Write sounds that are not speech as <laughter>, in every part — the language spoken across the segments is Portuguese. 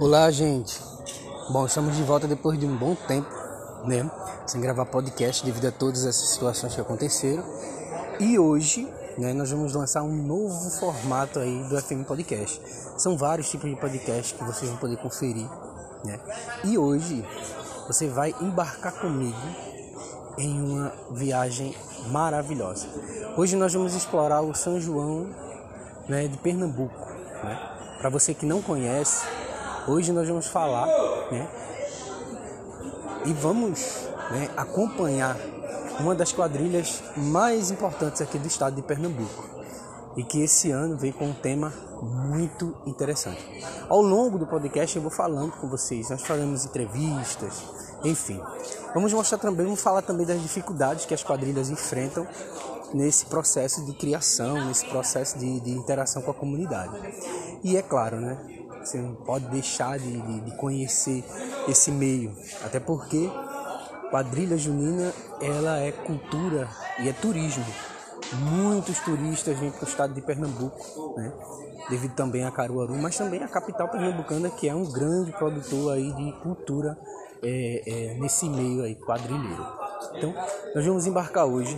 Olá, gente. Bom, estamos de volta depois de um bom tempo, né? Sem gravar podcast devido a todas essas situações que aconteceram. E hoje, né, nós vamos lançar um novo formato aí do FM Podcast. São vários tipos de podcast que vocês vão poder conferir, né? E hoje você vai embarcar comigo em uma viagem maravilhosa. Hoje nós vamos explorar o São João, né, de Pernambuco, né? Para você que não conhece, Hoje nós vamos falar, né? E vamos né, acompanhar uma das quadrilhas mais importantes aqui do estado de Pernambuco. E que esse ano vem com um tema muito interessante. Ao longo do podcast eu vou falando com vocês, nós faremos entrevistas, enfim. Vamos mostrar também, vamos falar também das dificuldades que as quadrilhas enfrentam nesse processo de criação, nesse processo de, de interação com a comunidade. E é claro, né? Você não pode deixar de, de, de conhecer esse meio, até porque quadrilha junina ela é cultura e é turismo. Muitos turistas vêm para o estado de Pernambuco, né? devido também a Caruaru, mas também a capital pernambucana que é um grande produtor aí de cultura é, é, nesse meio aí quadrilheiro. Então nós vamos embarcar hoje,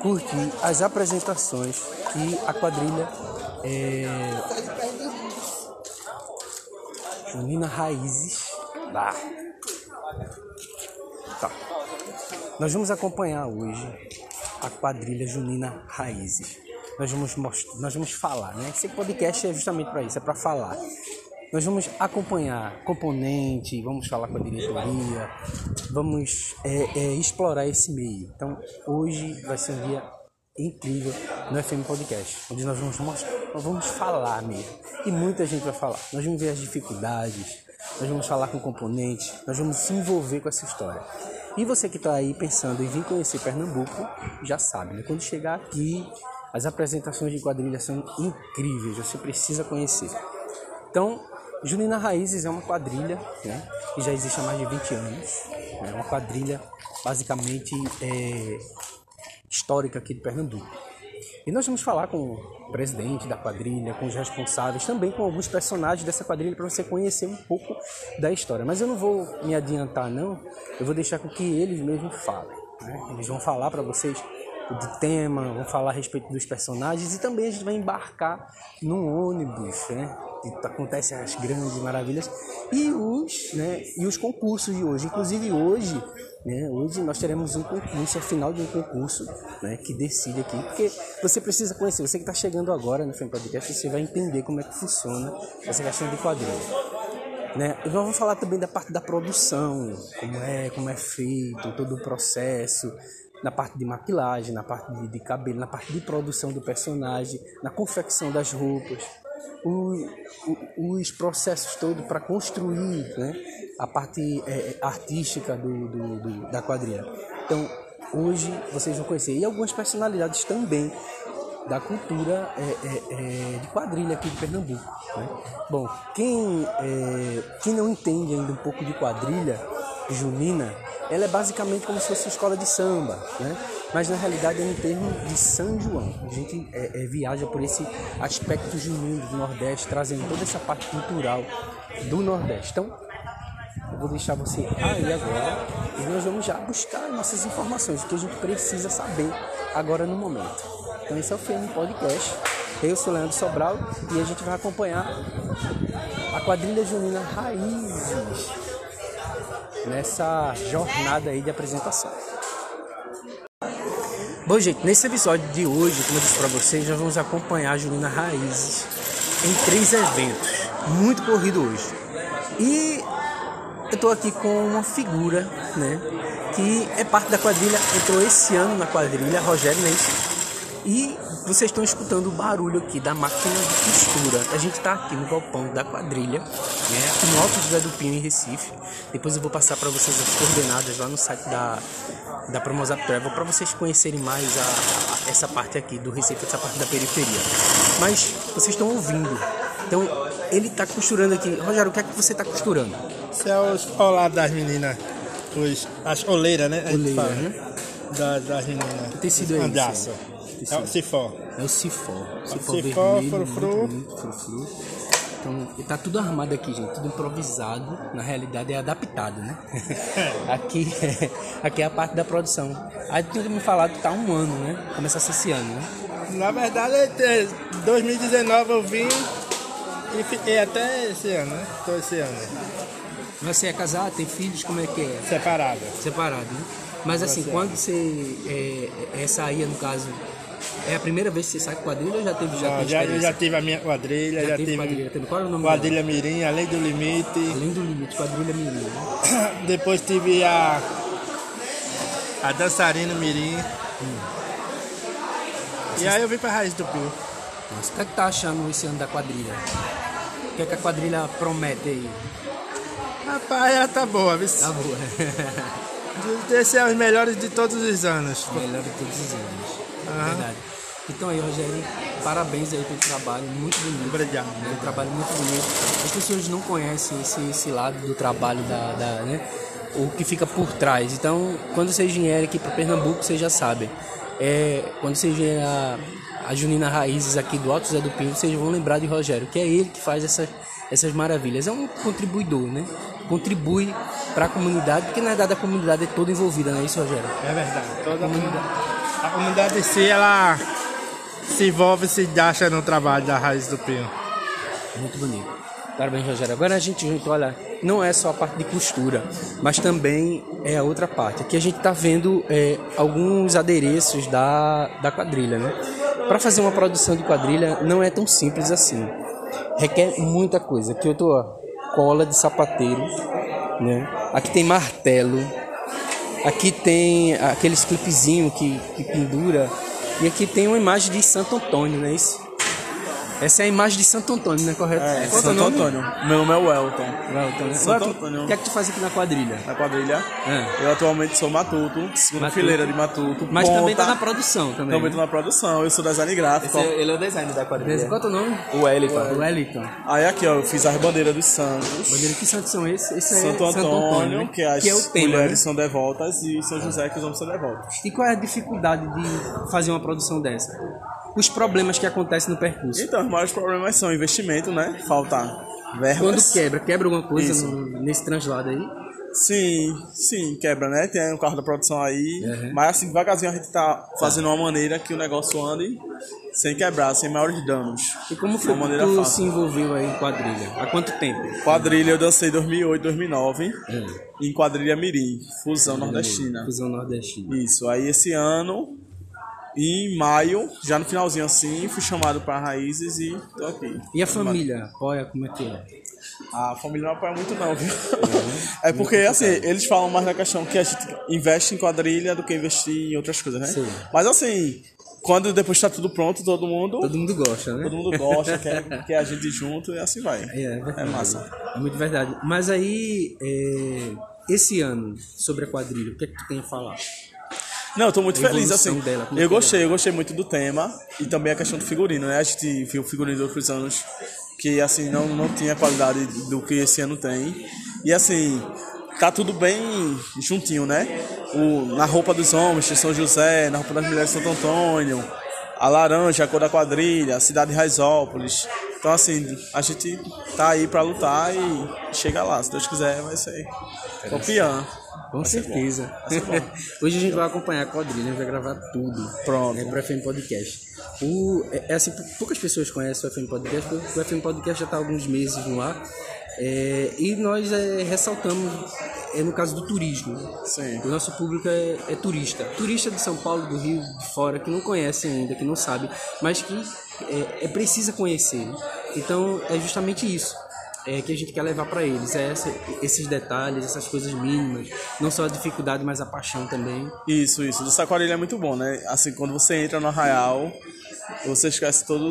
curtir as apresentações que a quadrilha é, Junina Raízes Bar. Tá. Nós vamos acompanhar hoje a quadrilha Junina Raízes. Nós vamos nós vamos falar, né? Esse podcast é justamente para isso, é para falar. Nós vamos acompanhar componente, vamos falar com a diretoria, vamos é, é, explorar esse meio. Então, hoje vai ser um dia incrível no FM Podcast, onde nós vamos nós vamos falar mesmo. E muita gente vai falar. Nós vamos ver as dificuldades, nós vamos falar com componentes, nós vamos se envolver com essa história. E você que está aí pensando em vir conhecer Pernambuco, já sabe, né? Quando chegar aqui, as apresentações de quadrilha são incríveis, você precisa conhecer. Então, Junina Raízes é uma quadrilha né, que já existe há mais de 20 anos. É uma quadrilha basicamente é, histórica aqui de Pernambuco. E nós vamos falar com o presidente da quadrilha, com os responsáveis, também com alguns personagens dessa quadrilha para você conhecer um pouco da história. Mas eu não vou me adiantar não, eu vou deixar com que eles mesmos falem. Né? Eles vão falar para vocês do tema, vão falar a respeito dos personagens e também a gente vai embarcar num ônibus, né? Que acontecem as grandes maravilhas e os, né? E os concursos de hoje, inclusive hoje né? Hoje nós teremos um concurso, a final de um concurso né, que decide aqui, porque você precisa conhecer, você que está chegando agora no Film Podcast, você vai entender como é que funciona essa questão de quadrilha. Né? Vamos falar também da parte da produção, como é, como é feito, todo o processo, na parte de maquilagem, na parte de, de cabelo, na parte de produção do personagem, na confecção das roupas, o, o, os processos todos para construir né, a parte é, artística do, do, do, da quadrilha. Então, hoje vocês vão conhecer. E algumas personalidades também da cultura é, é, é, de quadrilha aqui de Pernambuco. Né? Bom, quem, é, quem não entende ainda um pouco de quadrilha junina, ela é basicamente como se fosse escola de samba, né? Mas na realidade é no termo de São João. A gente é, é, viaja por esse aspecto junino do Nordeste, trazendo toda essa parte cultural do Nordeste. Então, eu vou deixar você aí agora e nós vamos já buscar nossas informações, que a gente precisa saber agora no momento. Então, esse é o FM Podcast. Eu sou Leandro Sobral e a gente vai acompanhar a quadrilha junina Raízes nessa jornada aí de apresentação. Bom, gente, nesse episódio de hoje, como eu disse para vocês, nós vamos acompanhar a Junina Raízes em três eventos. Muito corrido hoje. E eu tô aqui com uma figura, né? Que é parte da quadrilha, entrou esse ano na quadrilha, Rogério Neis. E vocês estão escutando o barulho aqui da máquina de costura. A gente está aqui no galpão da quadrilha, né, aqui no Alto José do Pinho, em Recife. Depois eu vou passar para vocês as coordenadas lá no site da, da Promosap Travel para vocês conhecerem mais a, a, essa parte aqui do Recife, essa parte da periferia. Mas vocês estão ouvindo. Então ele está costurando aqui. Rogério, o que é que você está costurando? Isso é os colados das meninas, os, as oleiras, né? Oleira, fala, né? Das meninas. Que tecido é esse? Andaço. É o cifó. É o cifó. Cifó, vermelho, frufru. muito bonito, frufru. Então, tá tudo armado aqui, gente, tudo improvisado. Na realidade é adaptado, né? <laughs> aqui, aqui é a parte da produção. Aí tu me falado que tá um ano, né? Começasse esse ano, né? Na verdade, em 2019 eu vim e fiquei até esse ano, né? Tô esse ano. Você é casado, tem filhos, como é que é? Separado. Separado, né? Mas assim, quando você é, é saía, no caso, é a primeira vez que você sai com quadrilha ou já teve já, Não, teve já, já tive a minha quadrilha, Já já, teve quadrilha, teve- qual era o nome quadrilha Mirim, Além do Limite. Além do limite, quadrilha menina. Né? <coughs> Depois tive a a dançarina Mirim. E aí eu vim pra Raiz do Pio. Mas o que é que tá achando esse ano da quadrilha? O que é que a quadrilha promete aí? Rapaz, ela tá boa, viu? Tá boa. <laughs> Esse é os melhores de todos os anos. Melhor de todos os anos. Aham. Verdade. Então aí, Rogério, parabéns aí pelo trabalho, muito bonito. Obrigado. É um trabalho muito bonito. As pessoas não conhecem esse, esse lado do trabalho da, da, né? O que fica por trás. Então, quando vocês vierem aqui para Pernambuco, vocês já sabem. É, quando vocês vierem a, a Junina Raízes aqui do Alto Zé do Pinho, vocês vão lembrar de Rogério, que é ele que faz essas, essas maravilhas. É um contribuidor, né? Contribui para a comunidade, porque na verdade a comunidade é toda envolvida, não é isso, Rogério? É verdade. Toda a comunidade, a comunidade em si, ela se envolve e se acha no trabalho da Raiz do Pio. Muito bonito. Parabéns, Rogério. Agora a gente junto, olha, não é só a parte de costura, mas também é a outra parte. Aqui a gente está vendo é, alguns adereços da, da quadrilha, né? Para fazer uma produção de quadrilha não é tão simples assim. Requer muita coisa. Aqui eu tô, ó, cola de sapateiro, né? Aqui tem martelo. Aqui tem aqueles clipezinho que, que pendura. E aqui tem uma imagem de Santo Antônio, não é isso? Essa é a imagem de Santo Antônio, né? Correto? É, Qual é Santo nome? Antônio. Meu nome é Welton. Welton, né? Santo Antônio. O que é que tu faz aqui na quadrilha? Na quadrilha. É. Eu atualmente sou matuto, segunda Matuto. fileira de matuto. Mas também tá ponta. na produção também. Também tô na produção, eu sou design gráfico. ele é o design da Beleza. Qual é o teu nome? O Wellington. O Wellington. Aí aqui, ó, eu fiz as bandeiras dos santos. Bandeira, que santos são esses? Esse aí Santo é Antônio, né? que as é o tema, mulheres né? são devotas, e São José, que os homens são devotos. E qual é a dificuldade de fazer uma produção dessa? Os problemas que acontecem no percurso. Então, os maiores problemas são investimento, né? Falta verbas. Quando quebra, quebra alguma coisa no- nesse translado aí? Sim, sim, quebra, né? Tem um carro da produção aí. Uhum. Mas assim, devagarzinho a gente tá fazendo uma maneira que o negócio ande sem quebrar, sem maiores danos. E como foi Uma que maneira tu fácil. se envolveu aí em quadrilha? Há quanto tempo? Quadrilha eu dancei 2008, 2009. É. Em quadrilha Mirim, fusão nordestina. Fusão nordestina. Isso, aí esse ano, em maio, já no finalzinho assim, fui chamado para Raízes e tô aqui. E a família? Apoia como é que é? A família não apoia muito não, viu? <laughs> É porque, assim, eles falam mais na questão que a gente investe em quadrilha do que investir em outras coisas, né? Sim. Mas assim, quando depois tá tudo pronto, todo mundo, Todo mundo gosta, né? todo mundo gosta, quer, quer a gente junto e assim vai. É, é verdade. É massa. É muito verdade. Mas aí, é, esse ano, sobre a quadrilha, o que é que tu tem a falar? Não, eu tô muito feliz, assim. dela, eu gostei, eu gostei muito do tema e também a questão do figurino, né? A gente viu o figurino de outros anos que, assim, não, não tinha a qualidade do que esse ano tem. E, assim, tá tudo bem juntinho, né? O, na roupa dos homens, de São José, na roupa das mulheres, Santo Antônio, a laranja, a cor da quadrilha, a cidade de Raizópolis. Então, assim, a gente tá aí pra lutar e chega lá. Se Deus quiser, vai ser campeão. Com certeza. <laughs> Hoje a gente vai acompanhar a quadrilha, a gente vai gravar tudo. Pronto. É pro FM Podcast. O, é, é assim, poucas pessoas conhecem o FM Podcast, porque o FM Podcast já está há alguns meses no ar. É, e nós é, ressaltamos, é, no caso do turismo. Sim. O nosso público é, é turista. Turista de São Paulo, do Rio, de fora, que não conhece ainda, que não sabe, mas que é, é precisa conhecer. Então é justamente isso. É, que a gente quer levar para eles, é essa- esses detalhes, essas coisas mínimas, não só a dificuldade, mas a paixão também. Isso, isso. Do Saquarelho é muito bom, né? Assim, quando você entra no arraial, você esquece todo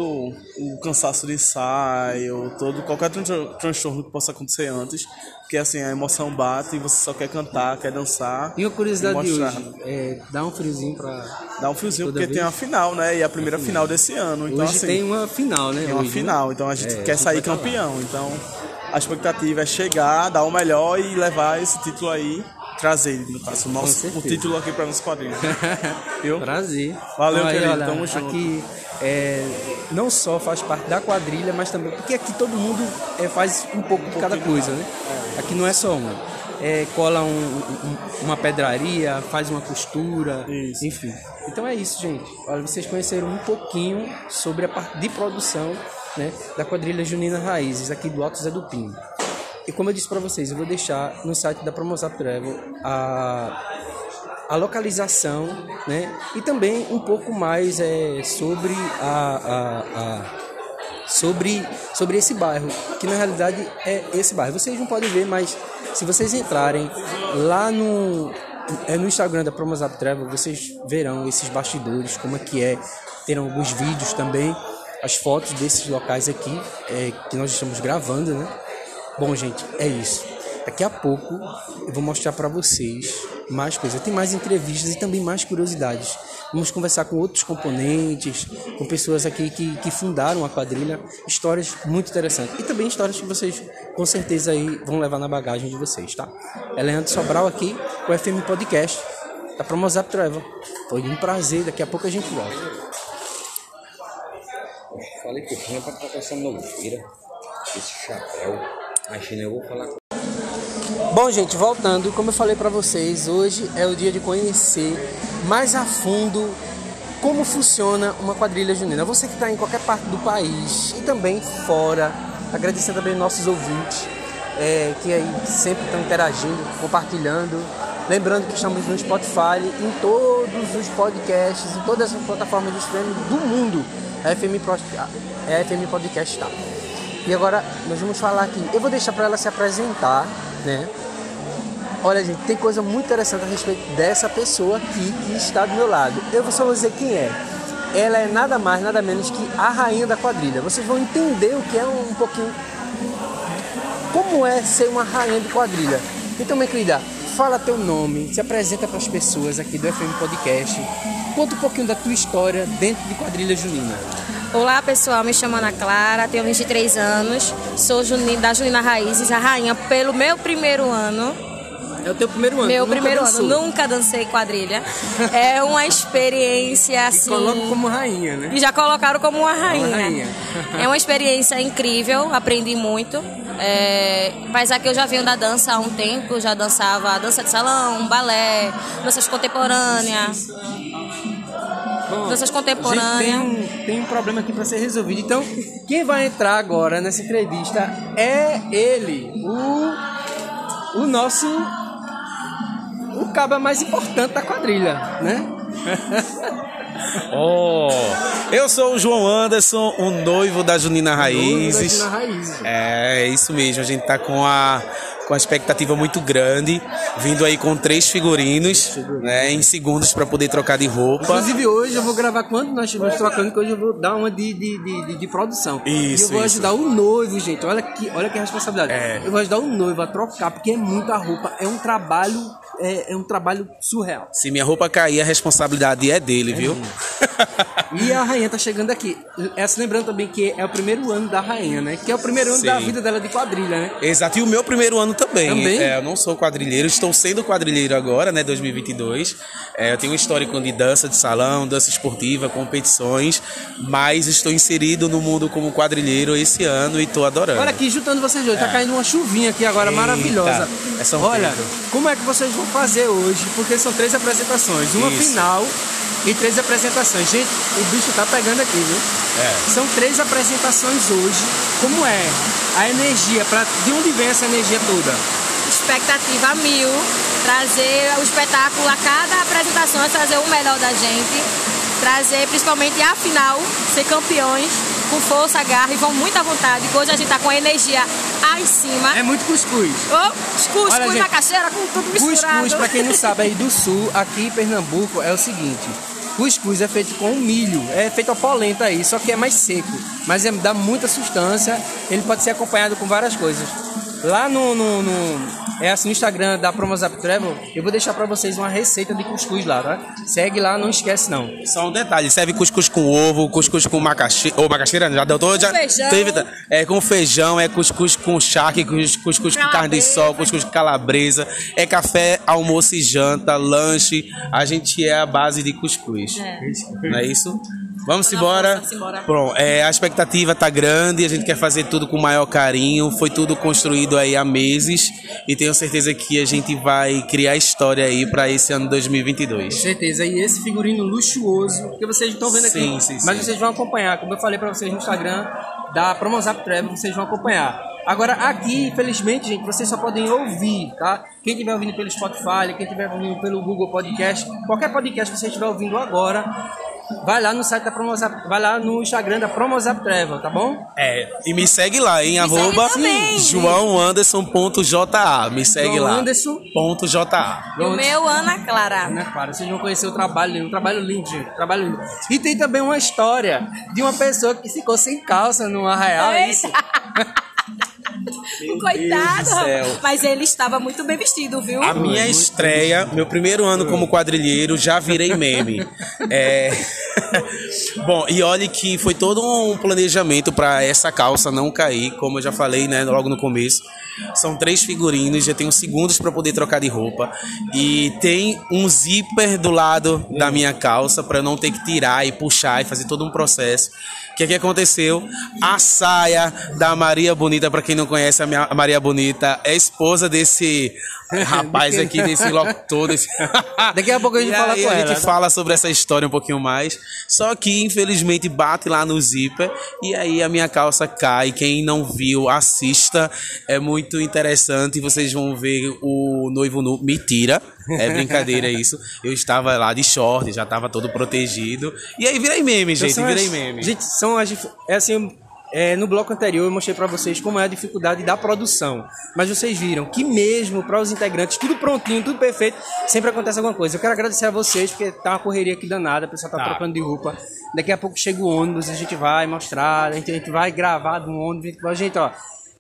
o cansaço de ensaio, todo, qualquer tran- transtorno que possa acontecer antes. Porque assim, a emoção bate e você só quer cantar, quer dançar. E uma curiosidade de mostrar. hoje, é, dá um friozinho para Dá um friozinho, porque vez? tem uma final, né? E a primeira final desse ano. Então, Hoje assim, tem uma final, né? tem uma hoje, né? final. Então a gente É, quer a sair campeão. Então a expectativa é chegar, dar o melhor e levar esse título aí trazer, no caso, o, nosso, o título aqui para nosso quadrinho. <laughs> Viu? Prazer. Valeu, Então, querido. Tamo junto. Aqui é, não só faz parte da quadrilha, mas também. Porque aqui todo mundo é, faz um pouco de cada coisa, né? Aqui não é só uma. É, cola um- um- uma pedraria, faz uma costura, Isso. enfim. Então é isso, gente. Olha, vocês conheceram um pouquinho sobre a parte de produção né, da quadrilha Junina Raízes, aqui do Alto Zé do Pinho. E como eu disse para vocês, eu vou deixar no site da Promosap Travel a, a localização, né? E também um pouco mais é, sobre a, a- a- sobre sobre esse bairro, que na realidade é esse bairro. Vocês não podem ver, mas se vocês entrarem lá no é no Instagram da Promosap Travel, vocês verão esses bastidores, como é que é. Terão alguns vídeos também, as fotos desses locais aqui é, que nós estamos gravando, né? Bom, gente, é isso. Daqui a pouco eu vou mostrar para vocês mais coisas. Tem mais entrevistas e também mais curiosidades. Vamos conversar com outros componentes, com pessoas aqui que, que fundaram a quadrilha. Histórias muito interessantes. E também histórias que vocês, com certeza, aí vão levar na bagagem de vocês, tá? É Leandro Sobral aqui, o FM Podcast, da Promosap Travel. Foi um prazer. Daqui a pouco a gente volta. Falei que eu tinha pra trocar essa noveira, esse chapéu. Imagina, eu vou falar com Bom, gente, voltando, como eu falei pra vocês, hoje é o dia de conhecer mais a fundo como funciona uma quadrilha junina. Você que está em qualquer parte do país e também fora, agradecendo também nossos ouvintes é, que aí sempre estão interagindo, compartilhando. Lembrando que estamos no Spotify, em todos os podcasts, em todas as plataformas de streaming do mundo. A FM, Pro- é a FM Podcast tá. E agora nós vamos falar aqui. Eu vou deixar para ela se apresentar, né? Olha, gente, tem coisa muito interessante a respeito dessa pessoa aqui que está do meu lado. Eu só vou dizer quem é. Ela é nada mais, nada menos que a rainha da quadrilha. Vocês vão entender o que é um pouquinho. Como é ser uma rainha de quadrilha. Então, minha querida, fala teu nome, se apresenta para as pessoas aqui do FM Podcast. Conta um pouquinho da tua história dentro de quadrilha junina. Olá pessoal, me chamo Ana Clara, tenho 23 anos, sou juni- da Junina Raízes, a rainha pelo meu primeiro ano. É o teu primeiro ano. meu primeiro dançou. ano, nunca dancei quadrilha. É uma experiência E assim. coloca como rainha, né? E já colocaram como uma rainha. rainha. É uma experiência incrível, aprendi muito. É, apesar que eu já venho da dança há um tempo, já dançava dança de salão, balé, danças contemporâneas. Bom, Danças contemporâneas. tem, um, tem um problema aqui para ser resolvido. Então, quem vai entrar agora nessa entrevista é ele, o, o nosso. O caba mais importante da quadrilha, né? <laughs> Oh, eu sou o João Anderson, o noivo da Junina Raízes. Da Junina Raízes. É, isso mesmo, a gente tá com a com a expectativa muito grande, vindo aí com três figurinos, né, em segundos para poder trocar de roupa. Inclusive hoje eu vou gravar quando nós estivermos trocando, que hoje eu vou dar uma de, de, de, de- produção. e Isso, eu vou isso. ajudar o noivo, gente. Olha que, olha que responsabilidade. É. Eu vou ajudar o noivo a trocar, porque é muita roupa. É um trabalho, é, é um trabalho surreal. Se minha roupa cair, a responsabilidade é dele, viu? E a rainha tá chegando aqui. Essa lembrando também que é o primeiro ano da rainha, né? Que é o primeiro ano Sim. da vida dela de quadrilha, né? Exato, e o meu primeiro ano também. Também? É, eu não sou quadrilheiro, estou sendo quadrilheiro agora, né, 2022. É, eu tenho um histórico de dança de salão, dança esportiva, competições, mas estou inserido no mundo como quadrilheiro esse ano e estou adorando. Olha aqui, juntando vocês dois, tá caindo uma chuvinha aqui agora Eita, maravilhosa. é Olha, Pedro. como é que vocês vão fazer hoje? Porque são três apresentações, uma Isso. final e três apresentações. Gente, o bicho tá pegando aqui, viu? É. São três apresentações hoje. Como é a energia? Pra, de onde vem essa energia toda? expectativa mil, trazer o espetáculo a cada apresentação, é trazer o melhor da gente, trazer principalmente a final, ser campeões com força, garra e vão muita vontade. que Hoje a gente tá com a energia aí em cima. É muito cuscuz. Oh, cuscuz, Olha, gente, macaxeira, com tudo misturado. Cuscuz, pra quem não sabe, aí do sul, aqui em Pernambuco, é o seguinte: cuscuz é feito com milho, é feito a polenta aí, só que é mais seco, mas é, dá muita substância. Ele pode ser acompanhado com várias coisas. Lá no, no, no- é assim no Instagram da Promozap Travel, eu vou deixar pra vocês uma receita de cuscuz lá, tá? Segue lá, não esquece não. Só um detalhe, serve cuscuz com ovo, cuscuz com macaxeira, ou macaxeira, já deu todo, já feijão. teve, é com feijão, é cuscuz com charque, cus- cuscuz com carne de sol, cuscuz com calabresa, é café, almoço e janta, lanche, a gente é a base de cuscuz. Não é isso? Vamos Tá embora. força, simbora. Pronto, é, a expectativa tá grande, a gente quer fazer tudo com o maior carinho, foi tudo construído aí há meses e tenho certeza que a gente vai criar história aí para esse ano 2022. Com certeza. E esse figurino luxuoso, que vocês estão vendo aqui, Sim, sim, mas sim. vocês vão acompanhar, como eu falei pra vocês no Instagram da Promozap Travel, vocês vão acompanhar. Agora aqui, infelizmente, gente, vocês só podem ouvir, tá? Quem estiver ouvindo pelo Spotify, quem estiver ouvindo pelo Google Podcast, qualquer podcast que você estiver ouvindo agora, vai lá no site da Promozap, vai lá no Instagram da Promozap Travel, tá bom? É, e me segue lá, hein? segue Arroba também. joãoanderson.ja. Me segue João lá. Anderson. Ponto JA. E o meu, Ana Clara. Ana Clara, vocês vão conhecer o trabalho, um trabalho lindo, gente, um trabalho lindo. E tem também uma história de uma pessoa que ficou sem calça no arraial, é isso? <laughs> <laughs> Coitado. do céu. Mas ele estava muito bem vestido, viu? A minha estreia, meu primeiro ano como quadrilheiro, já virei meme. <laughs> É... <laughs> Bom, e olhe que foi todo um planejamento para essa calça não cair, como eu já falei, né, logo no começo. São três figurinos, já tenho segundos para poder trocar de roupa e tem um zíper do lado da minha calça para eu não ter que tirar e puxar e fazer todo um processo. O que, que aconteceu? A saia da Maria Bonita, para quem não conhece a, minha, a Maria Bonita, é esposa desse <laughs> rapaz aqui, desse locutor. Desse... <laughs> Daqui a pouco a gente E fala aí com a ela. gente fala sobre essa história um pouquinho mais. Só que, infelizmente, bate lá no zíper e aí a minha calça cai. Quem não viu, assista. É muito interessante. Vocês vão ver o noivo nu. Mentira. É brincadeira <laughs> isso. Eu estava lá de short, já estava todo protegido. E aí virei meme, gente. Então Virei as- meme. Gente, são as. É assim. É, no bloco anterior eu mostrei pra vocês como é a dificuldade da produção. Mas vocês viram que mesmo para os integrantes, tudo prontinho, tudo perfeito, sempre acontece alguma coisa. Eu quero agradecer a vocês, porque tá uma correria aqui danada, o pessoal tá, Tá. trocando de roupa. Daqui a pouco chega o ônibus, a gente vai mostrar, a gente, a gente vai gravar do ônibus. A gente, ó,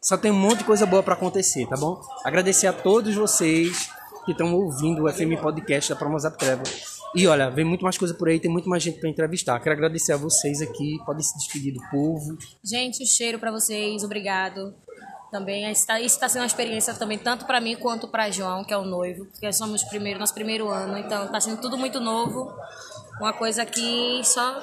só tem um monte de coisa boa pra acontecer, tá bom? Agradecer a todos vocês que estão ouvindo o FM Podcast da Promozap Travel. E olha, vem muito mais coisa por aí, tem muito mais gente para entrevistar. Quero agradecer a vocês aqui, podem se despedir do povo. Gente, cheiro pra vocês, obrigado. Também está, isso está sendo uma experiência também tanto para mim quanto para João, que é o noivo, porque somos primeiro, nosso primeiro ano, então está sendo tudo muito novo. Uma coisa que só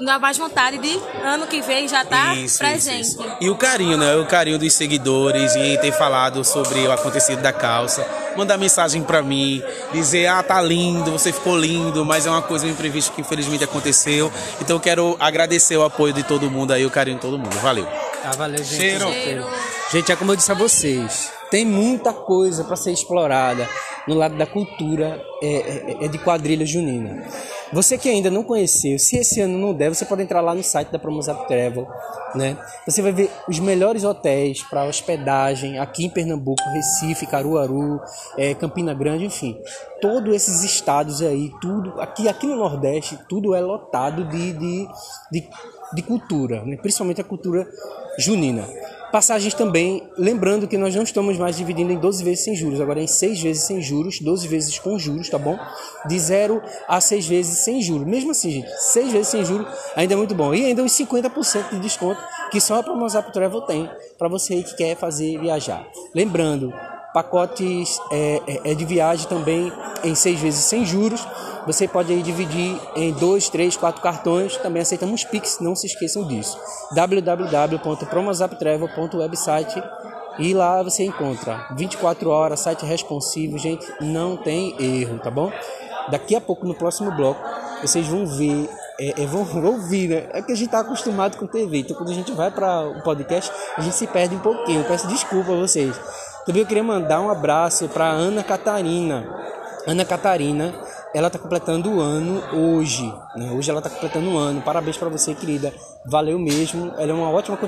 dá mais vontade de ano que vem já tá Isso, presente. isso, isso. E o carinho, né? O carinho dos seguidores e ter falado sobre o acontecido da calça. Mandar mensagem pra mim, dizer, ah, tá lindo, você ficou lindo, mas é uma coisa imprevista que infelizmente aconteceu. Então eu quero agradecer o apoio de todo mundo aí, o carinho de todo mundo. Valeu. Ah, valeu, gente. Cheiro. Cheiro. Gente, é como eu disse a vocês, tem muita coisa para ser explorada no lado da cultura é, é- é de quadrilha junina. Você que ainda não conheceu, se esse ano não der, você pode entrar lá no site da Promozap Travel, né? Você vai ver os melhores hotéis para hospedagem aqui em Pernambuco, Recife, Caruaru, é, Campina Grande, enfim. Todos esses estados aí, tudo aqui, aqui no Nordeste, tudo é lotado de, de, de, de cultura, né? principalmente a cultura junina. Passagens também, lembrando que nós não estamos mais dividindo em 12 vezes sem juros, agora em 6 vezes sem juros, 12 vezes com juros, tá bom? De 0 a 6 vezes sem juros. Mesmo assim, gente, 6 vezes sem juros ainda é muito bom. E ainda os 50% de desconto que só a Promozap Travel tem para você que quer fazer viajar. Lembrando, pacotes é, é- é de viagem também em 6 vezes sem juros. Você pode aí dividir em 2, 3, 4 cartões. Também aceitamos Pix, não se esqueçam disso. www.promozaptravel.website e lá você encontra 24 horas, site responsivo, gente, não tem erro, tá bom? Daqui a pouco no próximo bloco vocês vão ver, é, é, vão <laughs> ouvir, né? É que a gente tá acostumado com TV, então quando a gente vai para o podcast a gente se perde um pouquinho. Eu peço desculpa a vocês. Também eu queria mandar um abraço para Ana Catarina. Ana Catarina, ela tá completando o ano hoje, né? Hoje ela tá completando um ano. Parabéns para você, querida. Valeu mesmo. Ela é uma ótima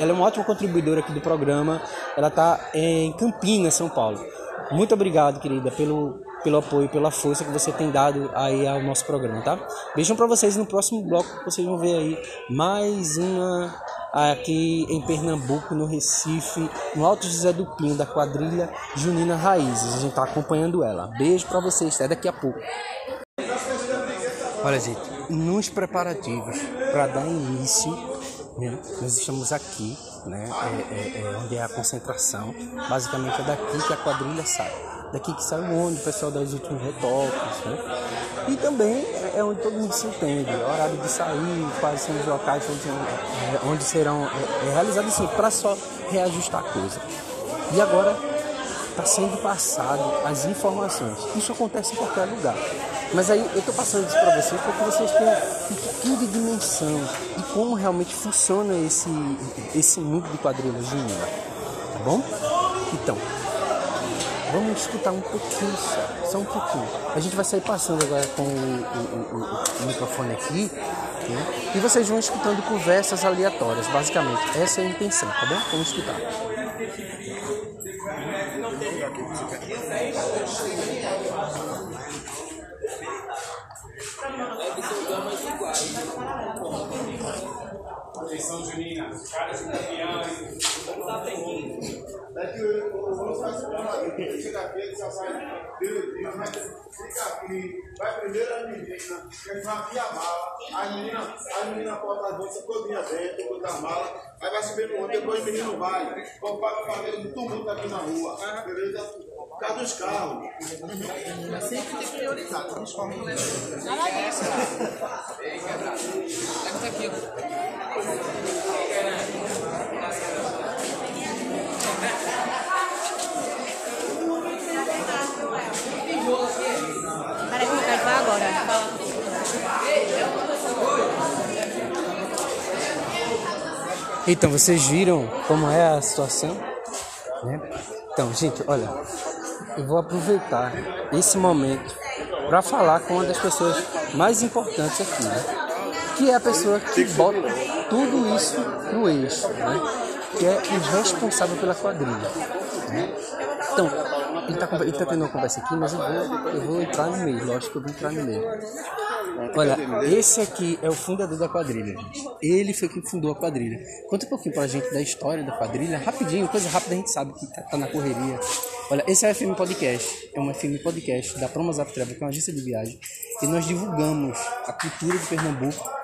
ela é uma ótima contribuidora aqui do programa. Ela tá em Campinas, São Paulo. Muito obrigado, querida, pelo pelo apoio, pela força que você tem dado aí ao nosso programa, tá? Beijão para vocês no próximo bloco, vocês vão ver aí mais uma aqui em Pernambuco, no Recife, no Alto José do Pinho, da quadrilha Junina Raízes. A gente tá acompanhando ela. Beijo para vocês, até daqui a pouco. Olha, gente, nos preparativos para dar início, né, nós estamos aqui, né, é, é, é onde é a concentração. Basicamente é daqui que a quadrilha sai. Daqui que sai o ônibus, o pessoal das últimos retoques, né? E também é onde todo mundo se entende, é horário de sair, quais são os locais onde, é, onde serão é, realizados assim, para só reajustar a coisa. E agora está sendo passado as informações. Isso acontece em qualquer lugar. Mas aí eu estou passando isso para vocês para que vocês tenham um pouquinho de dimensão de como realmente funciona esse, esse mundo de quadrilhas junina. Tá bom? Então, Vamos escutar um pouquinho só, só um pouquinho. A gente vai sair passando agora com o, o, o, o microfone aqui, né? E vocês vão escutando conversas aleatórias, basicamente. Essa é a intenção, tá bom? Vamos escutar. Atenção, Junina. Cara, é que o Lúcio vai sai direitinho, fica aqui, vai primeiro a menina, que a vai aqui a mala, a menina, a menina bota as bolsas todinha a mala, aí vai subir no outro, depois o menino vai, vai fazer um tumulto aqui na rua? Por causa dos carros. Sempre tem priorizado, não escolhe o levar. Nada disso. Leva aqui, ó. Então, vocês viram como é a situação? Né? Então, gente, olha, eu vou aproveitar esse momento para falar com uma das pessoas mais importantes aqui, né? que é a pessoa que bota tudo isso no eixo, né? que é o responsável pela quadrilha. Né? Então, ele tá, ele tá tendo uma conversa aqui, mas eu vou, eu vou entrar no meio, lógico que eu vou entrar no meio. Olha, esse aqui é o fundador da quadrilha, gente. Ele foi quem fundou a quadrilha. Conta um pouquinho pra gente da história da quadrilha, rapidinho, coisa rápida, a gente sabe que tá, tá na correria. Olha, esse é o FM Podcast, é um FM Podcast da Promazap Travel, que é uma agência de viagem, e nós divulgamos a cultura de Pernambuco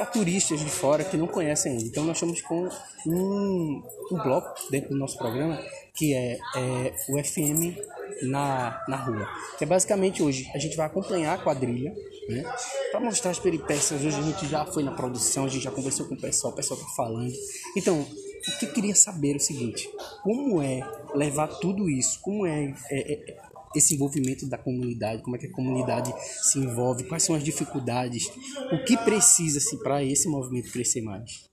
para turistas de fora que não conhecem ainda. Então nós estamos com um, um bloco dentro do nosso programa que é, é o FM na, na rua. Que é basicamente hoje a gente vai acompanhar a quadrilha, né? Para mostrar as peripécias. Hoje a gente já foi na produção, a gente já conversou com o pessoal, o pessoal tá falando. Então, o que eu queria saber é o seguinte: como é levar tudo isso? Como é, é, é esse envolvimento da comunidade? Como é que a comunidade se envolve? Quais são as dificuldades? O que precisa-se para esse movimento crescer mais?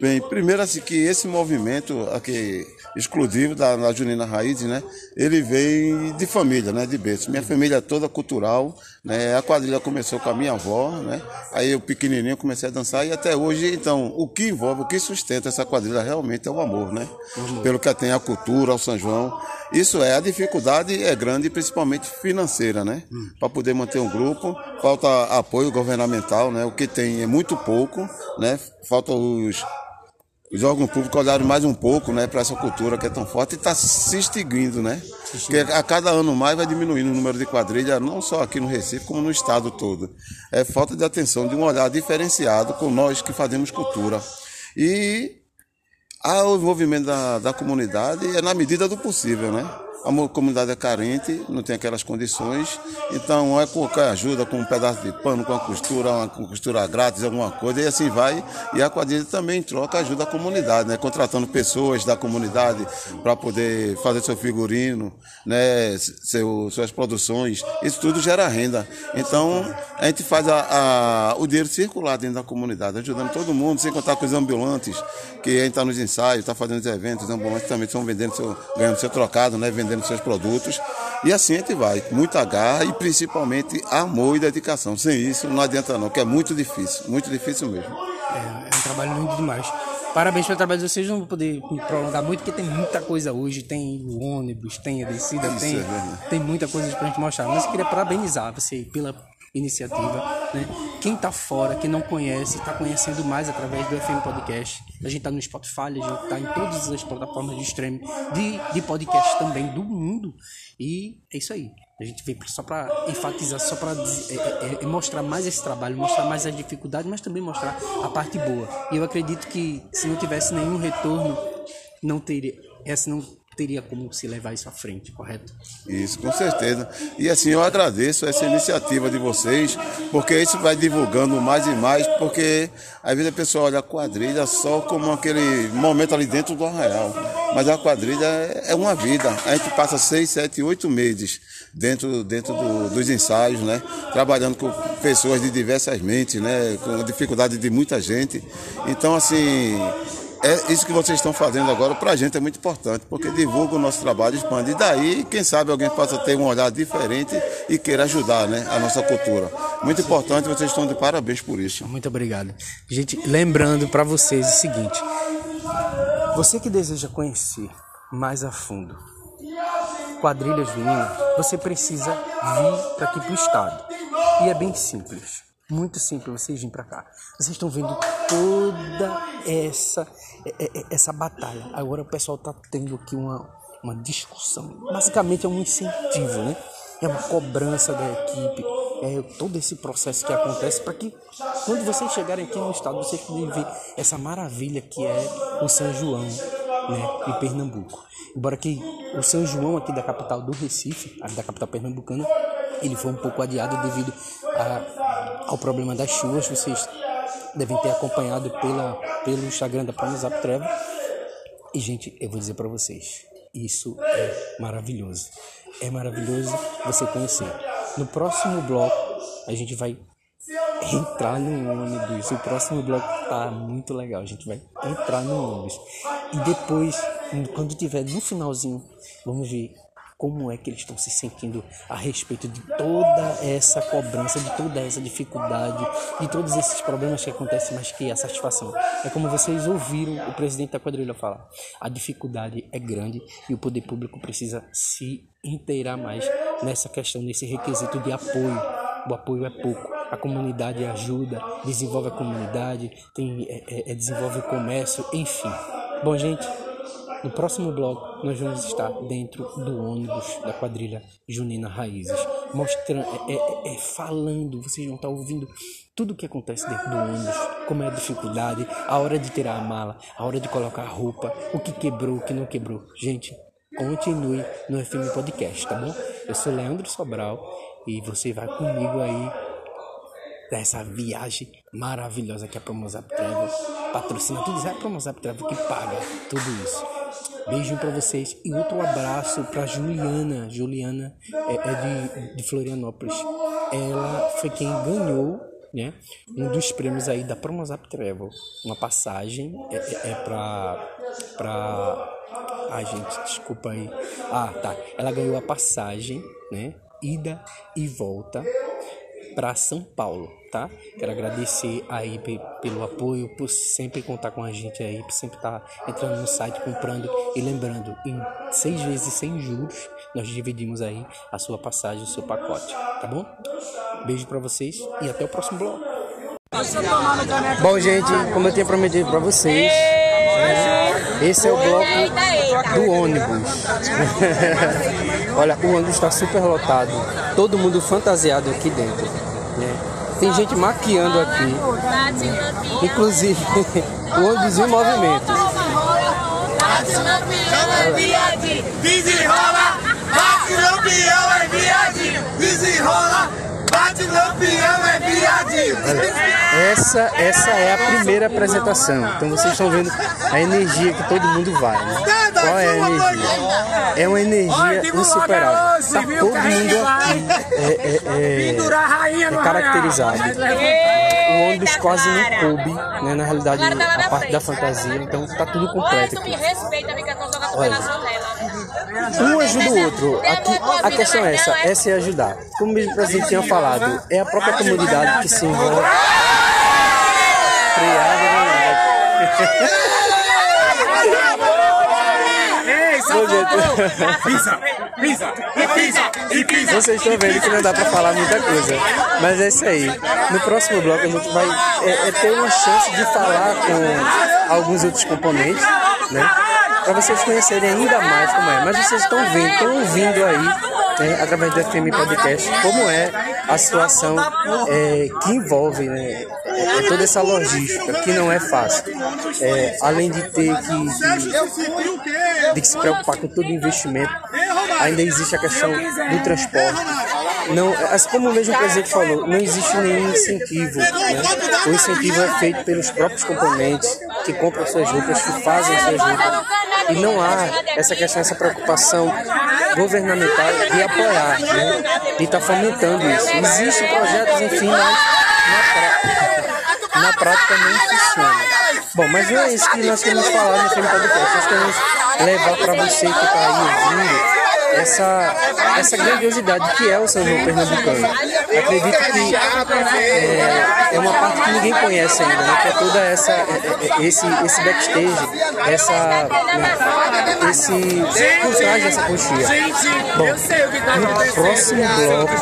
Bem, primeiro assim que esse movimento aqui exclusivo da, da Junina Raiz, né? Ele veio de família, né? De berço. Minha família é toda cultural, né? A quadrilha começou com a minha avó, né? Aí eu pequenininho comecei a dançar e até hoje, então, o que envolve, o que sustenta essa quadrilha realmente é o amor, né? Pelo que tem a cultura, o São João. Isso é, a dificuldade é grande, principalmente financeira, né? Para poder manter um grupo, falta apoio governamental, né? O que tem é muito pouco, né? Falta os os órgãos públicos olharam mais um pouco né, para essa cultura que é tão forte e está se extinguindo, né? Porque a cada ano mais vai diminuindo o número de quadrilhas, não só aqui no Recife, como no estado todo. É falta de atenção, de um olhar diferenciado com nós que fazemos cultura. E o envolvimento da, da comunidade é na medida do possível, né? A comunidade é carente, não tem aquelas condições, então é qualquer ajuda com um pedaço de pano, com a costura, uma costura grátis, alguma coisa, e assim vai. E a quadrilha também troca ajuda a comunidade, né? contratando pessoas da comunidade para poder fazer seu figurino, né? Seu, suas produções, isso tudo gera renda. Então a gente faz a, a, o dinheiro circular dentro da comunidade, ajudando todo mundo, sem contar com os ambulantes, que a gente está nos ensaios, está fazendo os eventos, os ambulantes também estão vendendo seu, ganhando seu trocado, né? vendendo vendendo seus produtos. E assim a gente vai, muita garra e principalmente amor e dedicação. Sem isso não adianta não, que é muito difícil, muito difícil mesmo. É, é um trabalho lindo demais. Parabéns pelo trabalho de vocês. Não vou poder me prolongar muito, porque tem muita coisa hoje. Tem o ônibus, tem a descida, tem, é tem muita coisa pra gente mostrar. Mas eu queria parabenizar você pela iniciativa. Né? Quem tá fora, quem não conhece, tá conhecendo mais através do FM Podcast. A gente tá no Spotify, a gente tá em todas as plataformas de streaming de, de podcast também do mundo. E é isso aí. A gente veio só para enfatizar, só para mostrar mais esse trabalho, mostrar mais as dificuldades, mas também mostrar a parte boa. E eu acredito que se não tivesse nenhum retorno, não teria, essa não teria como se levar isso à frente, correto? Isso, com certeza. E assim, eu agradeço essa iniciativa de vocês, porque isso vai divulgando mais e mais, porque às vezes a pessoa olha a quadrilha só como aquele momento ali dentro do arraial. Mas a quadrilha é é uma vida. A gente passa seis, sete, oito meses dentro, dentro do- dos ensaios, né? Trabalhando com pessoas de diversas mentes, né? Com dificuldade de muita gente. Então, assim, é isso que vocês estão fazendo agora para a gente é muito importante, porque divulga o nosso trabalho, expande. E daí, quem sabe alguém possa ter um olhar diferente e queira ajudar né, a nossa cultura. Muito importante, vocês estão de parabéns por isso. Muito obrigado. Gente, lembrando para vocês o seguinte: você que deseja conhecer mais a fundo quadrilha junina, você precisa vir para aqui pro estado. E é bem simples. Muito simples vocês virem para cá. Vocês estão vendo toda essa é- é- essa batalha. Agora o pessoal tá tendo aqui uma, uma discussão. Basicamente é um incentivo, né? É uma cobrança da equipe. É todo esse processo que acontece para que quando vocês chegarem aqui no estado vocês possam ver essa maravilha que é o São João, né, de Pernambuco. Embora que o São João aqui da capital do Recife, da capital pernambucana, ele foi um pouco adiado devido a- ao problema das chuvas. Vocês devem ter acompanhado pela, pelo Instagram da Pronozap Travel. E, gente, eu vou dizer pra vocês, isso é maravilhoso. É maravilhoso você conhecer. No próximo bloco, a gente vai entrar no ônibus. O próximo bloco tá muito legal. A gente vai entrar no ônibus. E depois, quando tiver no finalzinho, vamos ver como é que eles estão se sentindo a respeito de toda essa cobrança, de toda essa dificuldade, de todos esses problemas que acontecem, mas que a satisfação. É como vocês ouviram o presidente da quadrilha falar. A dificuldade é grande e o poder público precisa se inteirar mais nessa questão, nesse requisito de apoio. O apoio é pouco. A comunidade ajuda, desenvolve a comunidade, tem, é- é- é- desenvolve o comércio, enfim. Bom, gente, no próximo bloco, nós vamos estar dentro do ônibus da quadrilha Junina Raízes, mostrando, é, é- é falando, vocês vão estar ouvindo tudo o que acontece dentro do ônibus, como é a dificuldade, a hora de tirar a mala, a hora de colocar a roupa, o que quebrou, o que não quebrou. Gente, continue no FM Podcast, tá bom? Eu sou Leandro Sobral e você vai comigo aí dessa viagem maravilhosa que é a Promozap Travel patrocina tudo isso. É a Promozap Travel que paga tudo isso. Beijo pra vocês e outro abraço pra Juliana. Juliana é, é de, de Florianópolis. Ela foi quem ganhou né, um dos prêmios aí da Promozap Travel. Uma passagem é, é, é pra. pra. Ai, gente, desculpa aí. Ah, tá. Ela ganhou a passagem, né? Ida e volta para São Paulo, tá? Quero agradecer aí pe- pelo apoio, por sempre contar com a gente aí, por sempre estar entrando no site, comprando e lembrando, em seis vezes sem juros, nós dividimos aí a sua passagem, o seu pacote, tá bom? Beijo para vocês e até o próximo bloco. Bom, gente, como eu tinha prometido para vocês, né, esse é o bloco do ônibus. <laughs> Olha, o ônibus está super lotado, todo mundo fantasiado aqui dentro. né? Tem gente maquiando aqui, inclusive <laughs> o ônibus em movimento. Desenrola. É viadinho, desenrola. Bate lampião é viadinho. Essa, essa é a primeira apresentação. Então vocês estão vendo a energia que todo mundo vai. Né? Qual é a energia? É uma energia insuperável. Tá todo mundo aqui é, é, é, é caracterizado. O ônibus quase não coube, né? Na realidade, a parte da fantasia. Então tá tudo completo aqui. Olha. Um ajuda o outro. Aqui, a questão é essa, essa é ajudar. Como o mesmo presidente tinha falado, é a própria comunidade que se envolve. Bom, gente. Pisa, pisa, pisa, pisa. Vocês estão vendo que não dá para falar muita coisa, mas é isso aí. No próximo bloco a gente vai é, é ter uma chance de falar com alguns outros componentes, né? Pra vocês conhecerem ainda mais como é. Mas vocês estão vendo, estão ouvindo aí, né, através do FM Podcast, como é a situação é, que envolve né, é, toda essa logística, que não é fácil. É, além de ter que, de que se preocupar com todo o investimento, ainda existe a questão do transporte. Não, assim como o mesmo presidente falou, não existe nenhum incentivo. Né? O incentivo é feito pelos próprios componentes que compram suas roupas, que fazem suas roupas. E não há essa questão, essa preocupação governamental de apoiar, né? de estar fomentando isso. Existem projetos, enfim, mas na prática, na prática não funciona. Bom, mas não é isso que nós queremos falar no Filme Podcast. Nós queremos levar para você que está aí ouvindo essa, essa grandiosidade que é o São Pernambucano. Acredito que é, é uma parte que ninguém conhece ainda, né? que é toda essa, é, é, esse, esse backstage, essa, né, esse por trás dessa coxinha. Bom, no próximo bloco,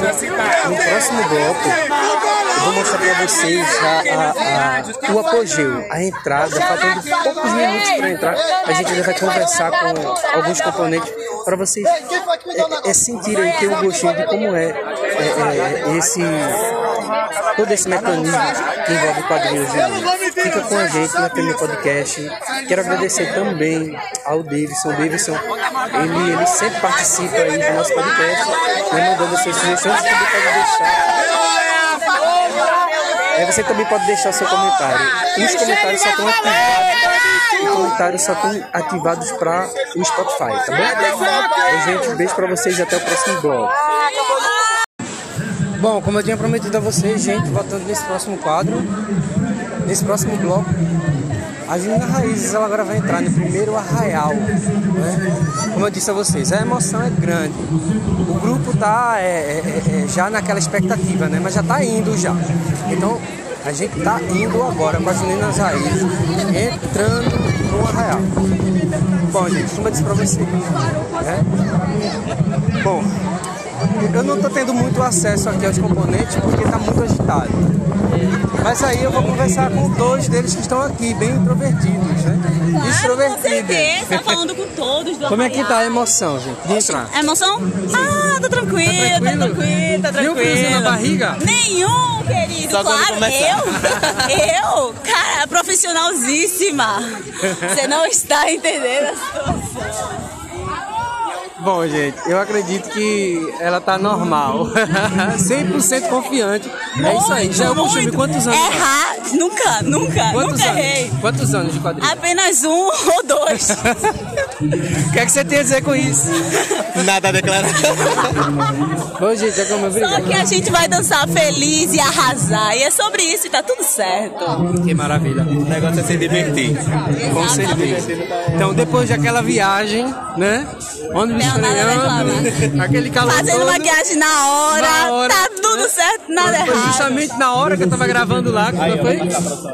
no próximo bloco, vou mostrar para vocês a, a, a, o apogeu, a entrada, faltando poucos minutos para entrar, a gente ainda vai conversar com alguns componentes para vocês é, é sentirem ter o gostinho de como é, é, é esse todo esse mecanismo que envolve quadrinhos de Fica com a gente na FM Podcast. Quero agradecer também ao Davidson. Davidson, ele, ele sempre participa aí do nosso podcast, né, mandando suas sugestões. Você também pode deixar. Aí você também pode deixar seu comentário. Os comentários só estão ativados. Os comentários só estão ativados para o Spotify, tá bom? Então, gente, um beijo para vocês e até o próximo bloco. Bom, como eu tinha prometido a vocês, gente, voltando nesse próximo quadro, nesse próximo bloco, a Junina Raízes ela agora vai entrar no primeiro arraial. Né? Como eu disse a vocês, a emoção é grande. O grupo tá é, é, é, já naquela expectativa, né? mas já tá indo já. Então a gente tá indo agora com as Juninas Raízes, entrando no arraial. Bom, gente, como eu disse pra vocês, né? Bom, eu não estou tendo muito acesso aqui aos componentes porque está muito agitado. Mas aí eu vou conversar com dois deles que estão aqui, bem introvertidos, né? Extrovertidos. Com certeza, falando com todos do Como é que tá a emoção, gente? De entrar. A emoção? Ah, tá tranquilo, tá tranquilo, tá tranquilo. Tá Nenhum friozinho na barriga? Nenhum, querido. Só claro, eu, <laughs> eu, cara, profissionalzíssima. Você não está entendendo a situação. Bom, gente, eu acredito que ela tá normal. <laughs> 100% confiante. É isso aí. Já é o costume. Quantos anos? Errar, nunca, nunca, Quantos nunca anos? errei. Quantos anos de quadrilha? Apenas um ou dois. <laughs> O que é que você tem a dizer com isso? <laughs> Nada a declarar. Bom, gente, é como eu Só que a gente vai dançar feliz e arrasar. E é sobre isso e tá tudo certo. Que maravilha. O negócio é se divertir. Com certeza. Então, depois daquela viagem, né? Ônibus estranhando, aquele calor Fazendo todo. maquiagem na hora, Na hora. tá tudo certo, nada Foi errado. justamente na hora que eu tava gravando lá, que foi?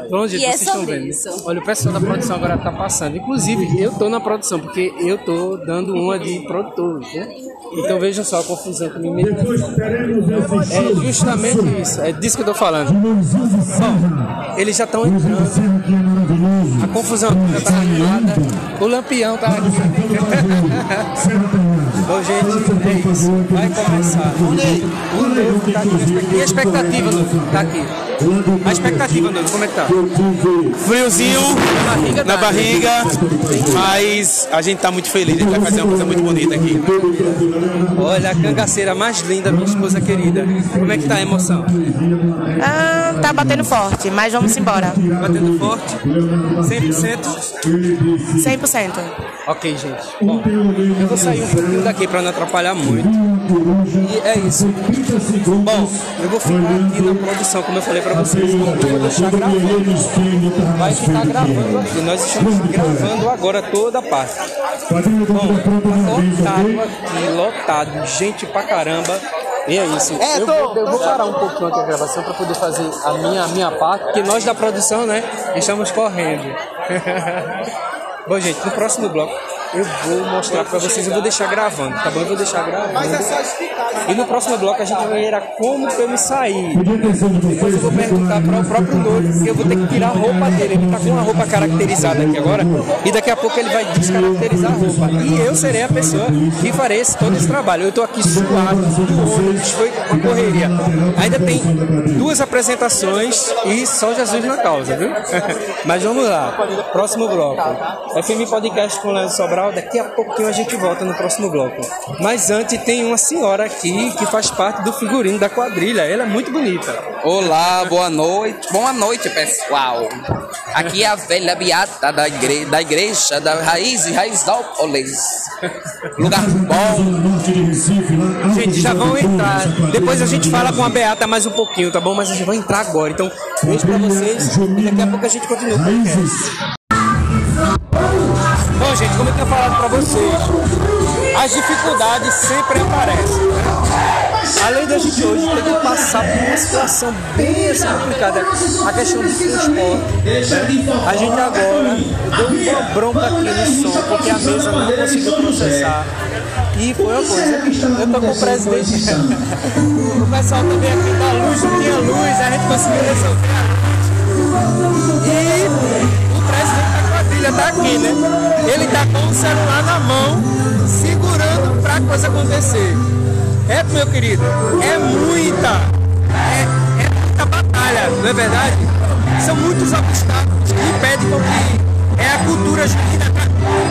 Bom, gente, E é vocês estão sobre vendo. isso. Olha, o pessoal da produção agora tá passando. Inclusive, eu tô na produção, porque eu tô dando uma de produtor, né? Então vejam só a confusão que me meteu. É justamente isso, é disso que eu tô falando. Bom, eles já estão entrando. A confusão já tá arrumada. O lampião tá aqui. <laughs> Bom, gente, é isso. Vai começar. O Noivo tá aqui. E a expectativa, Noivo? Tá aqui. A expectativa, Noivo, como é que tá? Friozinho na barriga, mas a gente tá muito feliz, a gente vai fazer uma coisa muito bonita aqui. Olha, a cangaceira mais linda, minha esposa querida. Como é que tá a emoção? Ah, tá batendo forte, mas vamos embora. Batendo forte? 100%? 100%. Ok, gente. Bom, eu vou sair um pouquinho daqui pra não atrapalhar muito. E é isso. Bom, eu vou ficar aqui na produção, como eu falei pra vocês. Vou deixar gravando. Vai ficar gravando aqui. Nós estamos gravando agora toda a parte. Bom, tá lotado aqui, lotado. Gente pra caramba. E é isso. Eu vou, eu vou parar um pouquinho aqui a gravação para poder fazer a minha, a minha parte, porque nós da produção, né, estamos correndo. <laughs> Bom, gente, no próximo bloco eu vou mostrar pra vocês, eu vou deixar gravando, tá bom? Eu vou deixar gravando. E no próximo bloco a gente vai ver a como que eu me saí. Depois eu vou perguntar para o próprio noivo, porque eu vou ter que tirar a roupa dele. Ele tá com uma roupa caracterizada aqui agora, e daqui a pouco ele vai descaracterizar a roupa. E eu serei a pessoa que farei esse, todo esse trabalho. Eu tô aqui suado, do ônibus, foi uma correria. Ainda tem duas apresentações e só Jesus na causa, viu? <laughs> Mas vamos lá, próximo bloco. FM Podcast com Léo Sobral, daqui a pouquinho a gente volta no próximo bloco. Mas antes tem uma senhora aqui que faz parte do figurino da quadrilha, ela é muito bonita. Olá, boa noite. Boa noite, pessoal. Aqui é a velha beata da, igre... da igreja da Raiz e Raizópolis. Lugar bom. Gente, já vão entrar. Depois a gente fala com a Beata mais um pouquinho, tá bom? Mas a gente vai entrar agora. Então, beijo pra vocês e daqui a pouco a gente continua como eu tinha falado pra vocês, as dificuldades sempre aparecem. Além da gente hoje ter que passar por uma situação bem assim, complicada, a questão do transporte, a gente agora deu uma bronca aqui no som, porque a mesa não conseguiu processar. E foi uma coisa, eu tô com o presidente, <laughs> o pessoal também aqui da luz, não tinha luz, a gente conseguiu resolver a luz. E o presidente da quadrilha tá aqui, né? Ele tá com o celular na mão, segurando pra coisa acontecer. É, meu querido, é muita, é, é muita batalha, não é verdade? São muitos obstáculos que impedem com que é a cultura junina,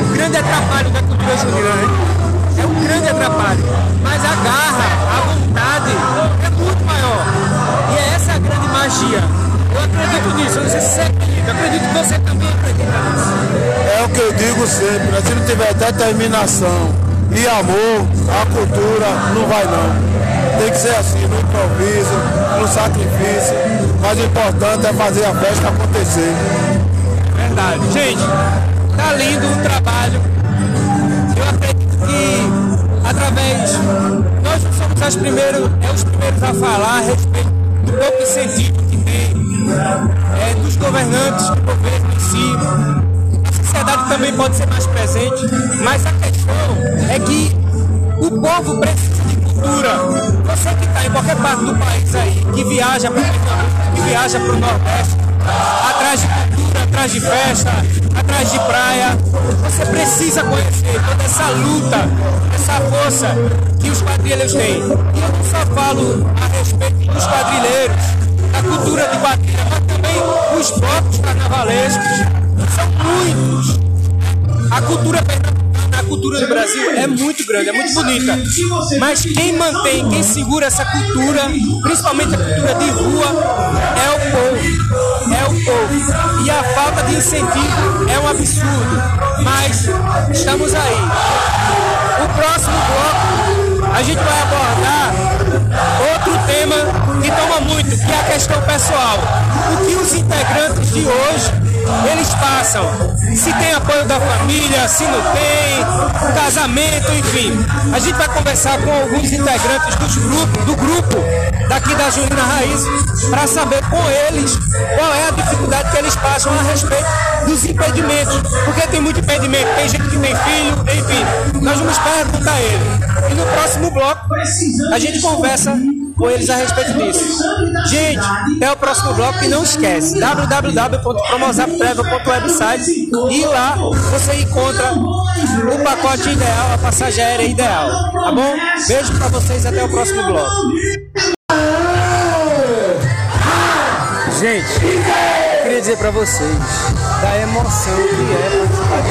o grande atrapalho da cultura junina, né? É um grande atrapalho. Mas a garra, a vontade é muito maior. E é essa a grande magia. Eu acredito nisso, eu não sei se você acredita, eu acredito que você também acredita nisso. É o que eu digo sempre, se não tiver determinação e amor, a cultura não vai não. Tem que ser assim, no improviso, no sacrifício. Mas o importante é fazer a festa acontecer. Verdade. Gente, tá lindo o trabalho. Eu acredito que através. Nós somos as primeiros, é os primeiros a falar a respeito do pouco incentivo é, dos governantes, do governo em si. A sociedade também pode ser mais presente, mas a questão é que o povo precisa de cultura. Você que está em qualquer parte do país aí, que viaja para que viaja para o Nordeste, atrás de cultura, atrás de festa, atrás de praia, você precisa conhecer toda essa luta, essa força que os quadrilheiros têm. E eu não só falo a respeito dos os blocos carnavalescos. São muitos. A cultura pernambucana, a cultura do Brasil é muito grande, é muito bonita. Mas quem mantém, quem segura essa cultura, principalmente a cultura de rua, é o povo. É o povo. E a falta de incentivo é um absurdo. Mas estamos aí. O próximo bloco a gente vai abordar outro tema que toma muito, que é a questão pessoal. O que os integrantes de hoje eles passam. Se tem apoio da família, se não tem, casamento, enfim. A gente vai conversar com alguns integrantes dos grupos, do grupo daqui da Junina Raiz para saber com eles qual é a dificuldade que eles passam a respeito dos impedimentos. Porque tem muito impedimento, tem gente que tem filho, enfim. Nós vamos perguntar a ele. E no próximo bloco a gente conversa com eles a respeito disso. Gente, até o próximo bloco e não esquece www.promozaptravel.website e lá você encontra o pacote ideal, a passagem aérea ideal, tá bom? Beijo pra vocês até o próximo bloco. Gente, queria dizer pra vocês da emoção que é participar de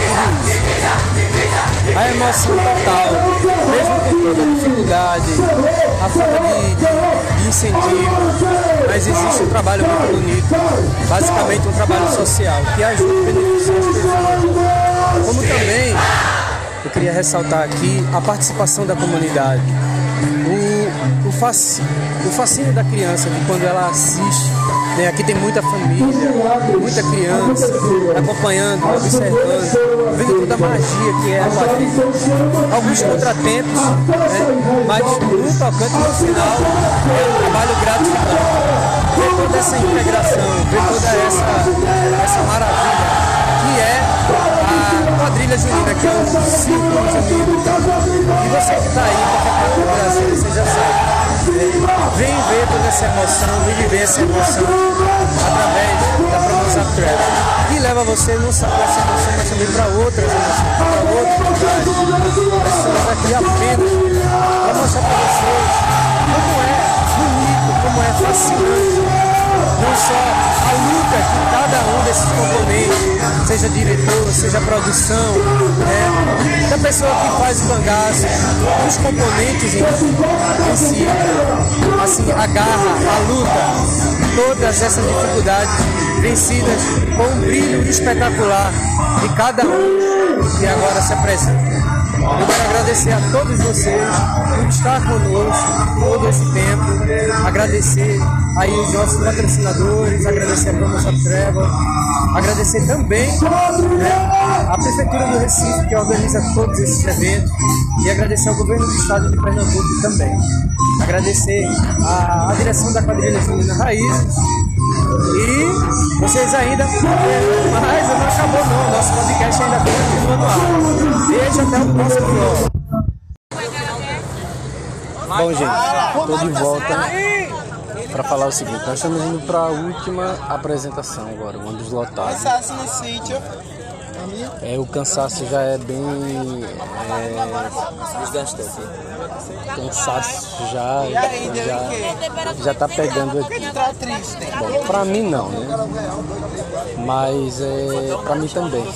isso. A emoção total, mesmo com toda a dificuldade, a falta de, de incentivo, mas existe um trabalho muito bonito, basicamente um trabalho social, que ajuda a beneficiar as pessoas. Como também, eu queria ressaltar aqui a participação da comunidade. O, o, fascínio, o fascínio da criança, de quando ela assiste né? Aqui tem muita família, muita criança acompanhando, observando, vendo toda a magia que é a quadrilha. Alguns contratempos, né? mas no tocante no final é um trabalho gratificante. Ver toda essa integração, ver toda essa, essa maravilha que a quadrilha Quadrilha Junina, que um círculo de amigos. E você que está aí, qualquer parte do Brasil, você já sabe. Vem ver toda essa emoção, vem viver essa emoção através da promoção Travel. E leva você não só para essa emoção, mas também para outras emoções, para outros lugares. Estamos aqui apenas para mostrar para vocês como é bonito, como é fascinante não só a luta que cada um desses componentes, seja diretor, seja produção, né, da pessoa que faz o bangaço, os componentes em, si, assim, a garra, a luta, todas essas dificuldades vencidas com um brilho espetacular de cada um que agora se apresenta. Eu quero agradecer a todos vocês por estar conosco todo esse tempo, agradecer aí os nossos patrocinadores, agradecer a Promoção Trevor, agradecer também né, a Prefeitura do Recife que organiza todos esses eventos e agradecer ao governo do estado de Pernambuco também. Agradecer a, a direção da quadrilha Junina Raízes e vocês ainda, mas não acabou não, nosso podcast ainda continua no ar. Beijo até o próximo vlog. Bom gente, estou de volta para falar o seguinte, nós estamos indo para a última apresentação agora, um dos lotados. Cansaço no sítio. É, o cansaço já é bem é, Desgastante. cansaço já, já, já tá pegando aqui. Triste. Bom, pra mim não, né? Mas é, pra mim também. <laughs>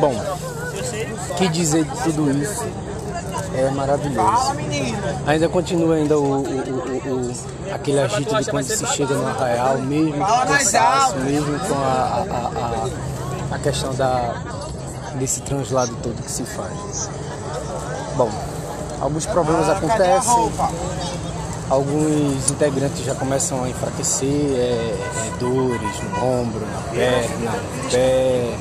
Bom, que dizer de tudo isso? É maravilhoso. Ainda continua ainda o, o- o- o- aquele agito de quando se chega no arraial, mesmo com cansaço, mesmo com a, a, a, a questão da, desse translado todo que se faz. Bom, alguns problemas acontecem, alguns integrantes já começam a enfraquecer, é, é, dores no ombro, na perna, no pé,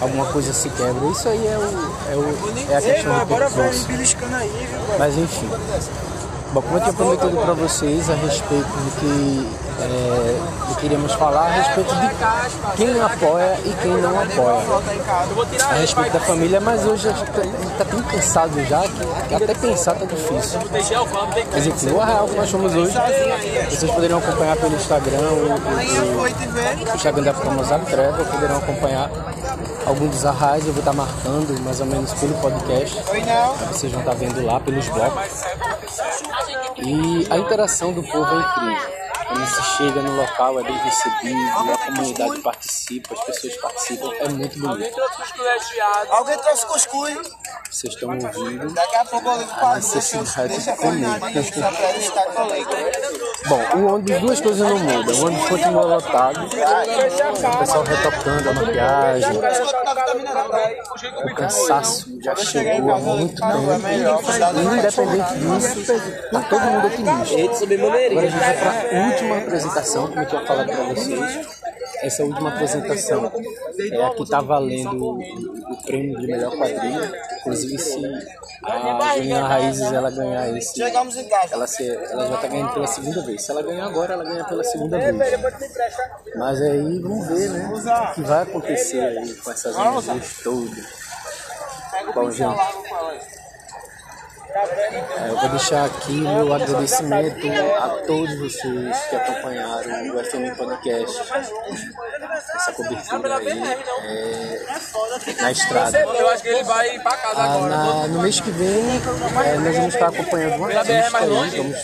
alguma coisa se quebra. Isso aí é, o, é, o, é a questão do percurso. beliscando aí, viu, Mas enfim. Bom, como eu tinha prometido para vocês a respeito do que, é, do que iríamos falar, a respeito de quem apoia e quem não apoia. A respeito da família, mas hoje a gente tá, gente tá tão cansado já que até pensar tá difícil. Enfim, o arraial que nós fomos hoje, vocês poderiam acompanhar pelo Instagram, o, o, Instagram da Famosado Treva, poderão acompanhar alguns dos arraiais, eu vou estar marcando mais ou menos pelo podcast. Vocês vão estar vendo lá pelos blocos. E a interação do povo é incrível. Quando se chega no local, é bem recebido, a comunidade participa, as pessoas participam, é muito bonito. Alguém trouxe cuscuz? Vocês estão ouvindo Daqui a pouco eu ligo a necessidade de comer. Bom, o ônibus, duas coisas não mudam. O ônibus continua lotado, o pessoal retocando a maquiagem, o cansaço já chegou há muito tempo. E independente disso, tá todo mundo otimista. Agora a gente vai para a última apresentação, como eu tinha falado para vocês. Essa última apresentação é a que está valendo o, o prêmio de melhor quadrilha. Inclusive, se a Juliana Raízes ela ganhar esse, ela, se, ela já tá ganhando pela segunda vez. Se ela ganhar agora, ela ganha pela segunda vez. Mas aí vamos ver, né? O que vai acontecer aí com essas energias todas. Bom, gente. É, eu vou deixar aqui meu agradecimento a todos vocês que acompanharam o FM Podcast, essa cobertura aí é, na estrada. Eu acho que ele vai pra casa Ah, agora. no mês que vem, é, nós vamos estar acompanhando um artista aí, vamos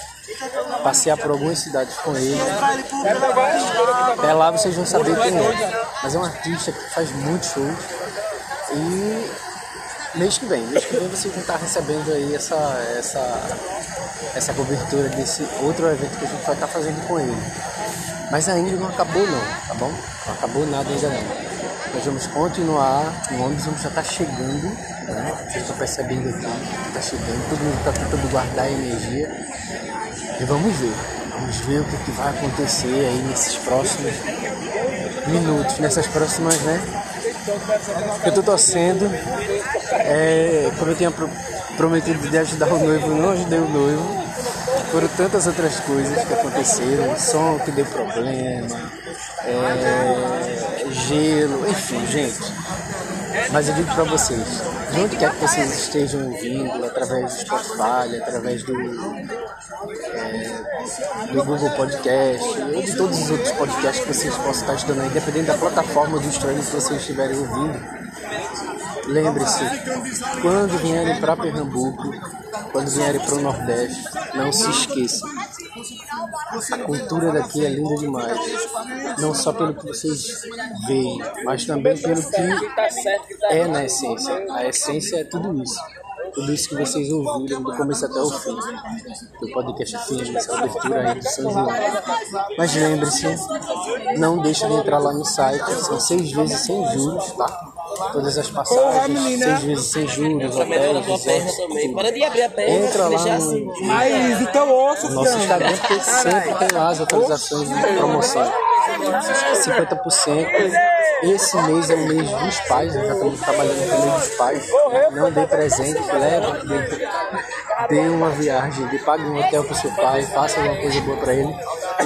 passear por algumas cidades com ele. Até lá vocês vão saber quem é. Mas é um artista que faz muitos shows. E mês que vem, mês que vem vocês vão estar recebendo aí essa, essa, essa cobertura desse outro evento que a gente vai estar fazendo com ele. Mas ainda não acabou não, tá bom? Não acabou nada ainda não. Nós vamos continuar, o ônibus já está chegando, né? Vocês estão percebendo aqui, está chegando, todo mundo está tentando guardar a energia. E vamos ver, vamos ver o que, que vai acontecer aí nesses próximos minutos, nessas próximas, né? Eu tô torcendo, é, como eu tinha pro- prometido de ajudar o noivo, não ajudei o noivo. Foram tantas outras coisas que aconteceram, som que deu problema, é, gelo, enfim, gente. Mas eu digo para vocês, de onde quer que vocês estejam ouvindo, através do Spotify, através do, do Google Podcast, ou de todos os outros podcasts que vocês possam estar estudando aí, dependendo da plataforma do streaming que vocês estiverem ouvindo, lembre-se, quando vierem para Pernambuco, quando vierem para o Nordeste, não se esqueçam. A cultura daqui é linda demais. Não só pelo que vocês veem, mas também pelo que é na essência. A essência é tudo isso. Tudo isso que vocês ouviram do começo até o fim. Do podcast fim, essa abertura aí do São João. Mas lembre-se, não deixe de entrar lá no site. São seis vezes sem juros, tá? todas as passagens, seis vezes sem juros, hotéis, resorts, tudo. Entra lá no, Mas então ouça, no nosso Instagram, porque sempre tem lá as atualizações de promoção. 50%. Esse mês é o mês dos pais, nós já estamos trabalhando com o mês dos pais. Não dê presente, leve, dê, dê uma viagem, dê, pague um hotel para o seu pai, faça alguma coisa boa para ele.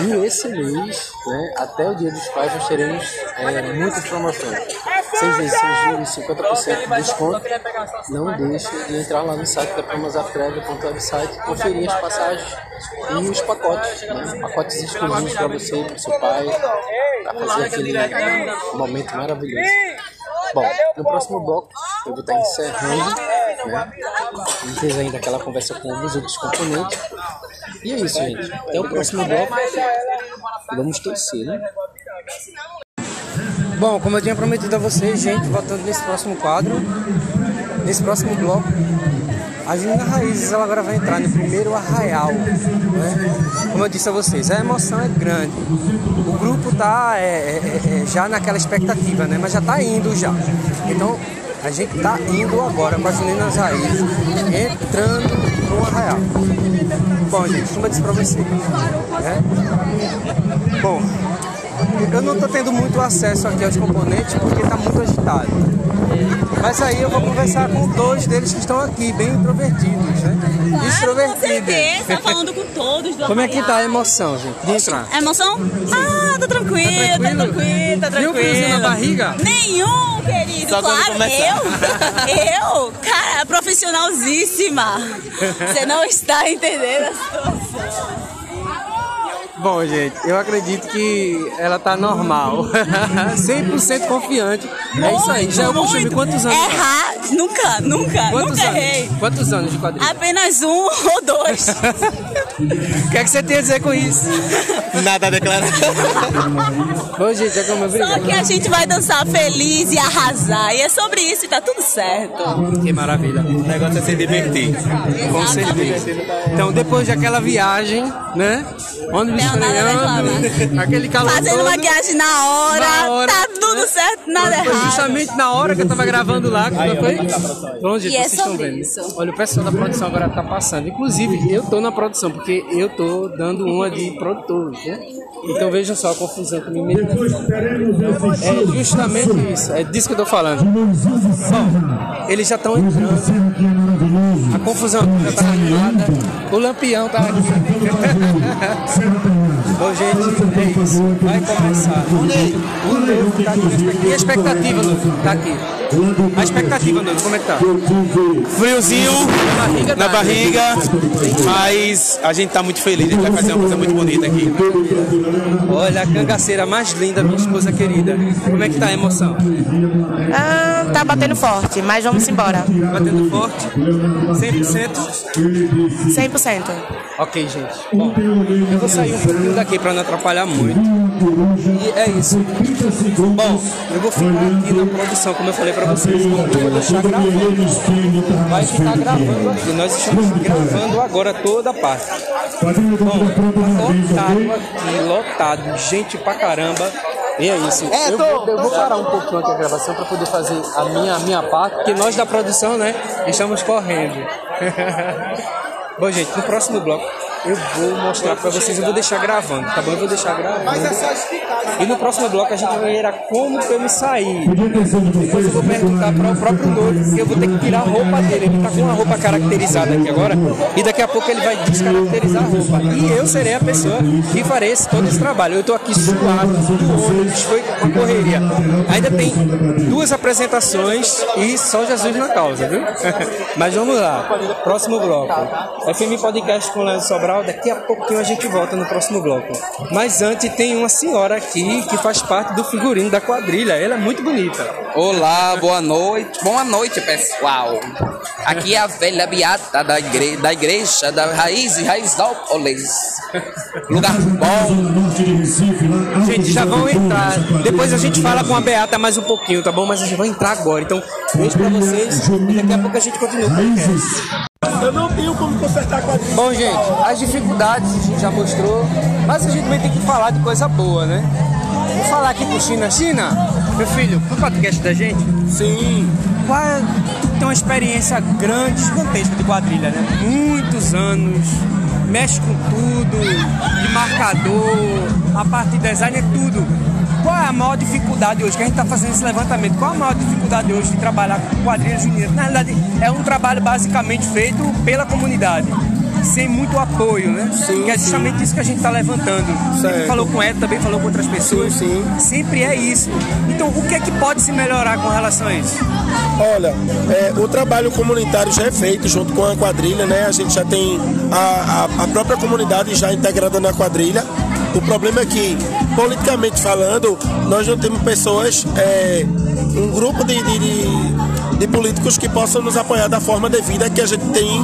E esse mês, né, até o dia dos pais, nós teremos é, muitas promoções. 6 vezes sem juros, 50% de desconto. Não deixe de entrar lá no site da promosafrega.website, conferir as passagens e os pacotes, né? pacotes exclusivos para você e para seu pai, para fazer aquele momento maravilhoso. Bom, no próximo bloco eu vou estar encerrando, né? Não fez ainda aquela conversa com alguns outros componentes. E é isso, gente. Até o próximo bloco. Vamos torcer, né? Bom, como eu tinha prometido a vocês, gente, voltando nesse próximo quadro, nesse próximo bloco, a Junina Raízes ela agora vai entrar no primeiro arraial. Né? Como eu disse a vocês, a emoção é grande. O grupo tá é, é, é, já naquela expectativa, né? mas já tá indo já. Então a gente tá indo agora com as Juninas Raízes, entrando no arraial. Bom, gente, como eu disse pra vocês. Né? Bom, eu não estou tendo muito acesso aqui aos componentes porque está muito agitado. Mas aí eu vou conversar com dois deles que estão aqui, bem introvertidos, né? Claro, Extrovertidos. com certeza, falando com todos do Como é que tá a emoção, gente? De entrar. A emoção? Ah, tá tranquilo, tá tranquilo, tá Viu tranquilo. o friozinho na barriga? Nenhum, querido. Só claro, eu, <laughs> eu, cara, profissionalzíssima. Você não está entendendo a situação. Bom, gente, eu acredito que ela tá normal. <laughs> 100% confiante. É isso aí. Já é o costume. Quantos anos? Errar, nunca, nunca, Quantos nunca anos? errei. Quantos anos de quadrilha? Apenas um <laughs> ou dois. O que é que você tem a dizer com isso? Nada a declarar. Bom, gente, é como eu Só que a gente vai dançar feliz e arrasar. E é sobre isso e tá tudo certo. Que maravilha. O negócio é se divertir. Com certeza. Então, depois daquela viagem, né? Ônibus Não, nada a freando, aquele calor Fazendo todo, maquiagem na hora, Na hora, tá tudo certo, nada Foi errado. justamente na hora que eu tava gravando lá, que não foi? Bom, gente, E é vocês estão sobre vendo. isso. Olha, o pessoal da produção agora tá passando. Inclusive, eu tô na produção, porque eu tô dando uma de produtor, né? Então vejam só a confusão que me meteu. É justamente isso, é disso que eu tô falando. Bom, eles já estão entrando. A confusão já tá armada. O lampião tá aqui. <laughs> Bom, gente, é isso. Vai começar. O novo tá aqui. E a expectativa, Novo? Tá aqui. A expectativa, Novo, como é que tá? Friozinho barriga, na tá. barriga, mas a gente tá muito feliz, a gente vai fazer uma coisa muito bonita aqui. Olha a cangaceira mais linda, minha esposa querida. Como é que tá a emoção? Ah, tá batendo forte, mas vamos embora. Batendo forte? 100%? 100%. Ok, gente. Bom, eu vou sair um pouquinho daqui para não atrapalhar muito. E é isso. Bom, eu vou ficar aqui na produção, como eu falei para vocês. Eu vou deixar gravando. Vai ficar gravando aqui. Nós estamos gravando agora toda a parte. Bom, lotado aqui, lotado. Gente pra caramba. E é isso. eu, vou, eu vou parar um pouquinho aqui a gravação para poder fazer a minha, a minha parte, porque nós da produção, né, estamos correndo. <laughs> Bom, gente, no próximo bloco eu vou mostrar pra vocês, eu vou deixar gravando, tá bom? Eu vou deixar gravando. E no próximo bloco a gente vai ver como que eu me saí. Depois eu vou perguntar para o próprio noivo, porque eu vou ter que tirar a roupa dele. Ele tá com uma roupa caracterizada aqui agora, e daqui a pouco ele vai descaracterizar a roupa. E eu serei a pessoa que farei esse, todo esse trabalho. Eu tô aqui suado, do ônibus, foi uma correria. Ainda tem duas apresentações e só Jesus na causa, viu? <laughs> Mas vamos lá, próximo bloco. FM Podcast com o Leandro Daqui a pouquinho a gente volta no próximo bloco. Mas antes tem uma senhora aqui que faz parte do figurino da quadrilha, ela é muito bonita. Olá, boa noite. Boa noite, pessoal. Aqui é a velha beata da, igre da igreja da Raiz e Raizópolis. Lugar bom. Gente, já vão entrar. Depois a gente fala com a Beata mais um pouquinho, tá bom? Mas a gente vai entrar agora. Então, beijo pra vocês e daqui a pouco a gente continua. Eu não tenho como consertar a quadrilha. Bom, gente, as dificuldades a gente já mostrou, mas a gente também tem que falar de coisa boa, né? Vou falar aqui pro China. China, meu filho, pro podcast da gente? Sim. Qual é- tu tem uma experiência grande, gigantesca de quadrilha, né? Muitos anos, mexe com tudo, de marcador, a parte de design é tudo. Qual é a maior dificuldade hoje? Que a gente está fazendo esse levantamento. Qual a maior dificuldade hoje de trabalhar com quadrilhas juninas? Na realidade, é um trabalho basicamente feito pela comunidade. Sem muito apoio, né? Sim, que é justamente isso que a gente está levantando. Certo. falou com ela, também falou com outras pessoas. Sim, Sempre é isso. Então, o que é que pode se melhorar com relação a isso? Olha, é, o trabalho comunitário já é feito junto com a quadrilha, né? A gente já tem a, a, a própria comunidade já integrada na quadrilha. O problema é que, politicamente falando, nós não temos pessoas, é, um grupo de, de, de, políticos que possam nos apoiar da forma devida que a gente tem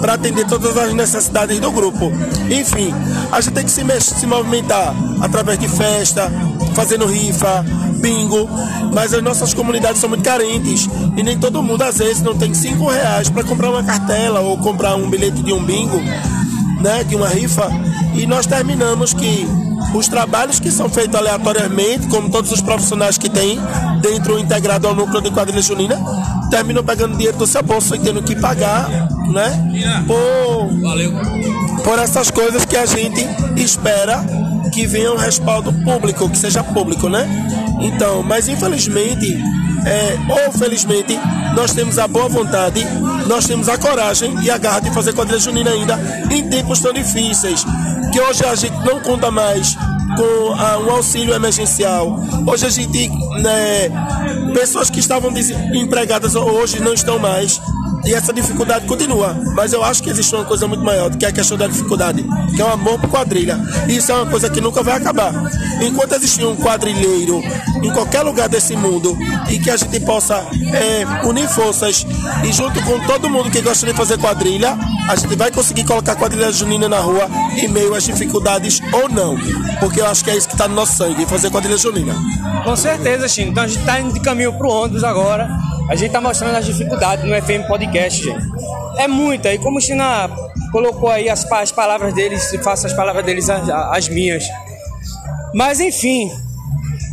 para atender todas as necessidades do grupo. Enfim, a gente tem que se, se movimentar através de festa, fazendo rifa, bingo, mas as nossas comunidades são muito carentes e nem todo mundo às vezes não tem cinco reais para comprar uma cartela ou comprar um bilhete de um bingo, né, de uma rifa. E nós terminamos que os trabalhos que são feitos aleatoriamente, como todos os profissionais que tem dentro integrado ao núcleo de quadrilha junina, terminam pegando dinheiro do seu bolso e tendo que pagar, né, por, por essas coisas que a gente espera que venha um respaldo público, que seja público, né? Então, mas infelizmente, é, ou felizmente, nós temos a boa vontade, nós temos a coragem e a garra de fazer quadrilha junina ainda em tempos tão difíceis, que hoje a gente não conta mais com ah, um auxílio emergencial. Hoje a gente, né, pessoas que estavam desempregadas hoje não estão mais. E essa dificuldade continua. Mas eu acho que existe uma coisa muito maior que a questão da dificuldade, que é o amor por quadrilha. E isso é uma coisa que nunca vai acabar. Enquanto existir um quadrilheiro em qualquer lugar desse mundo e que a gente possa é, unir forças e junto com todo mundo que gosta de fazer quadrilha, a gente vai conseguir colocar quadrilha junina na rua em meio às dificuldades ou não. Porque eu acho que é isso que está no nosso sangue, fazer quadrilha junina. Com certeza, Chino. Então a gente tá indo de caminho pro ônibus agora. A gente tá mostrando as dificuldades no FM Podcast, gente. É muita. E como o China colocou aí as, as palavras deles, e faço as palavras deles as, as minhas. Mas enfim,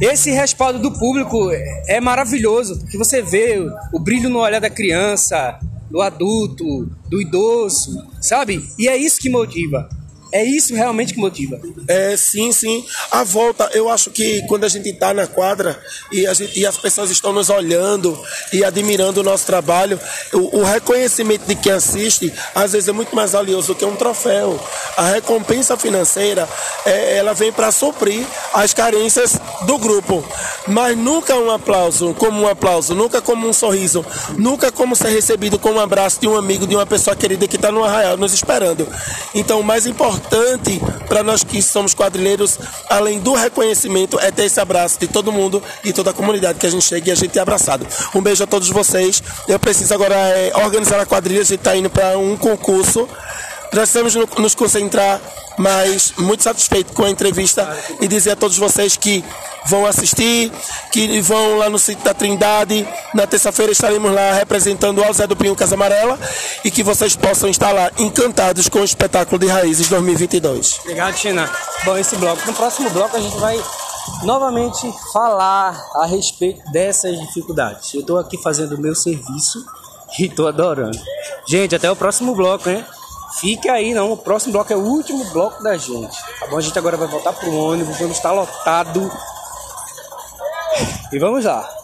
esse respaldo do público é maravilhoso, porque você vê o brilho no olhar da criança, do adulto, do idoso, sabe? E é isso que motiva. É isso realmente que motiva. É, sim, sim. A volta, eu acho que quando a gente está na quadra e, gente- e as pessoas estão nos olhando e admirando o nosso trabalho, o, o reconhecimento de quem assiste, às vezes é muito mais valioso que um troféu. A recompensa financeira, é, ela vem para suprir as carências do grupo. Mas nunca um aplauso como um aplauso, nunca como um sorriso, nunca como ser recebido com um abraço de um amigo, de uma pessoa querida que está no arraial nos esperando. Então, o mais importante para nós que somos quadrilheiros, além do reconhecimento, é ter esse abraço de todo mundo e toda a comunidade que a gente chega e a gente é abraçado. Um beijo a todos vocês. Eu preciso agora é, organizar a quadrilha, a gente está indo para um concurso. Precisamos no- nos concentrar, mas muito satisfeito com a entrevista e dizer a todos vocês que vão assistir, que vão lá no sítio da Trindade. Na terça-feira estaremos lá representando ao Zé do Pinho Casa Amarela e que vocês possam estar lá encantados com o espetáculo de Raízes 2022. Obrigado, China. Bom, esse bloco. No próximo bloco a gente vai novamente falar a respeito dessas dificuldades. Eu estou aqui fazendo o meu serviço e estou adorando. Gente, até o próximo bloco, hein? Fique aí, não. O próximo bloco é o último bloco da gente. Tá bom? A gente agora vai voltar pro ônibus, vamos estar lotado. E vamos lá.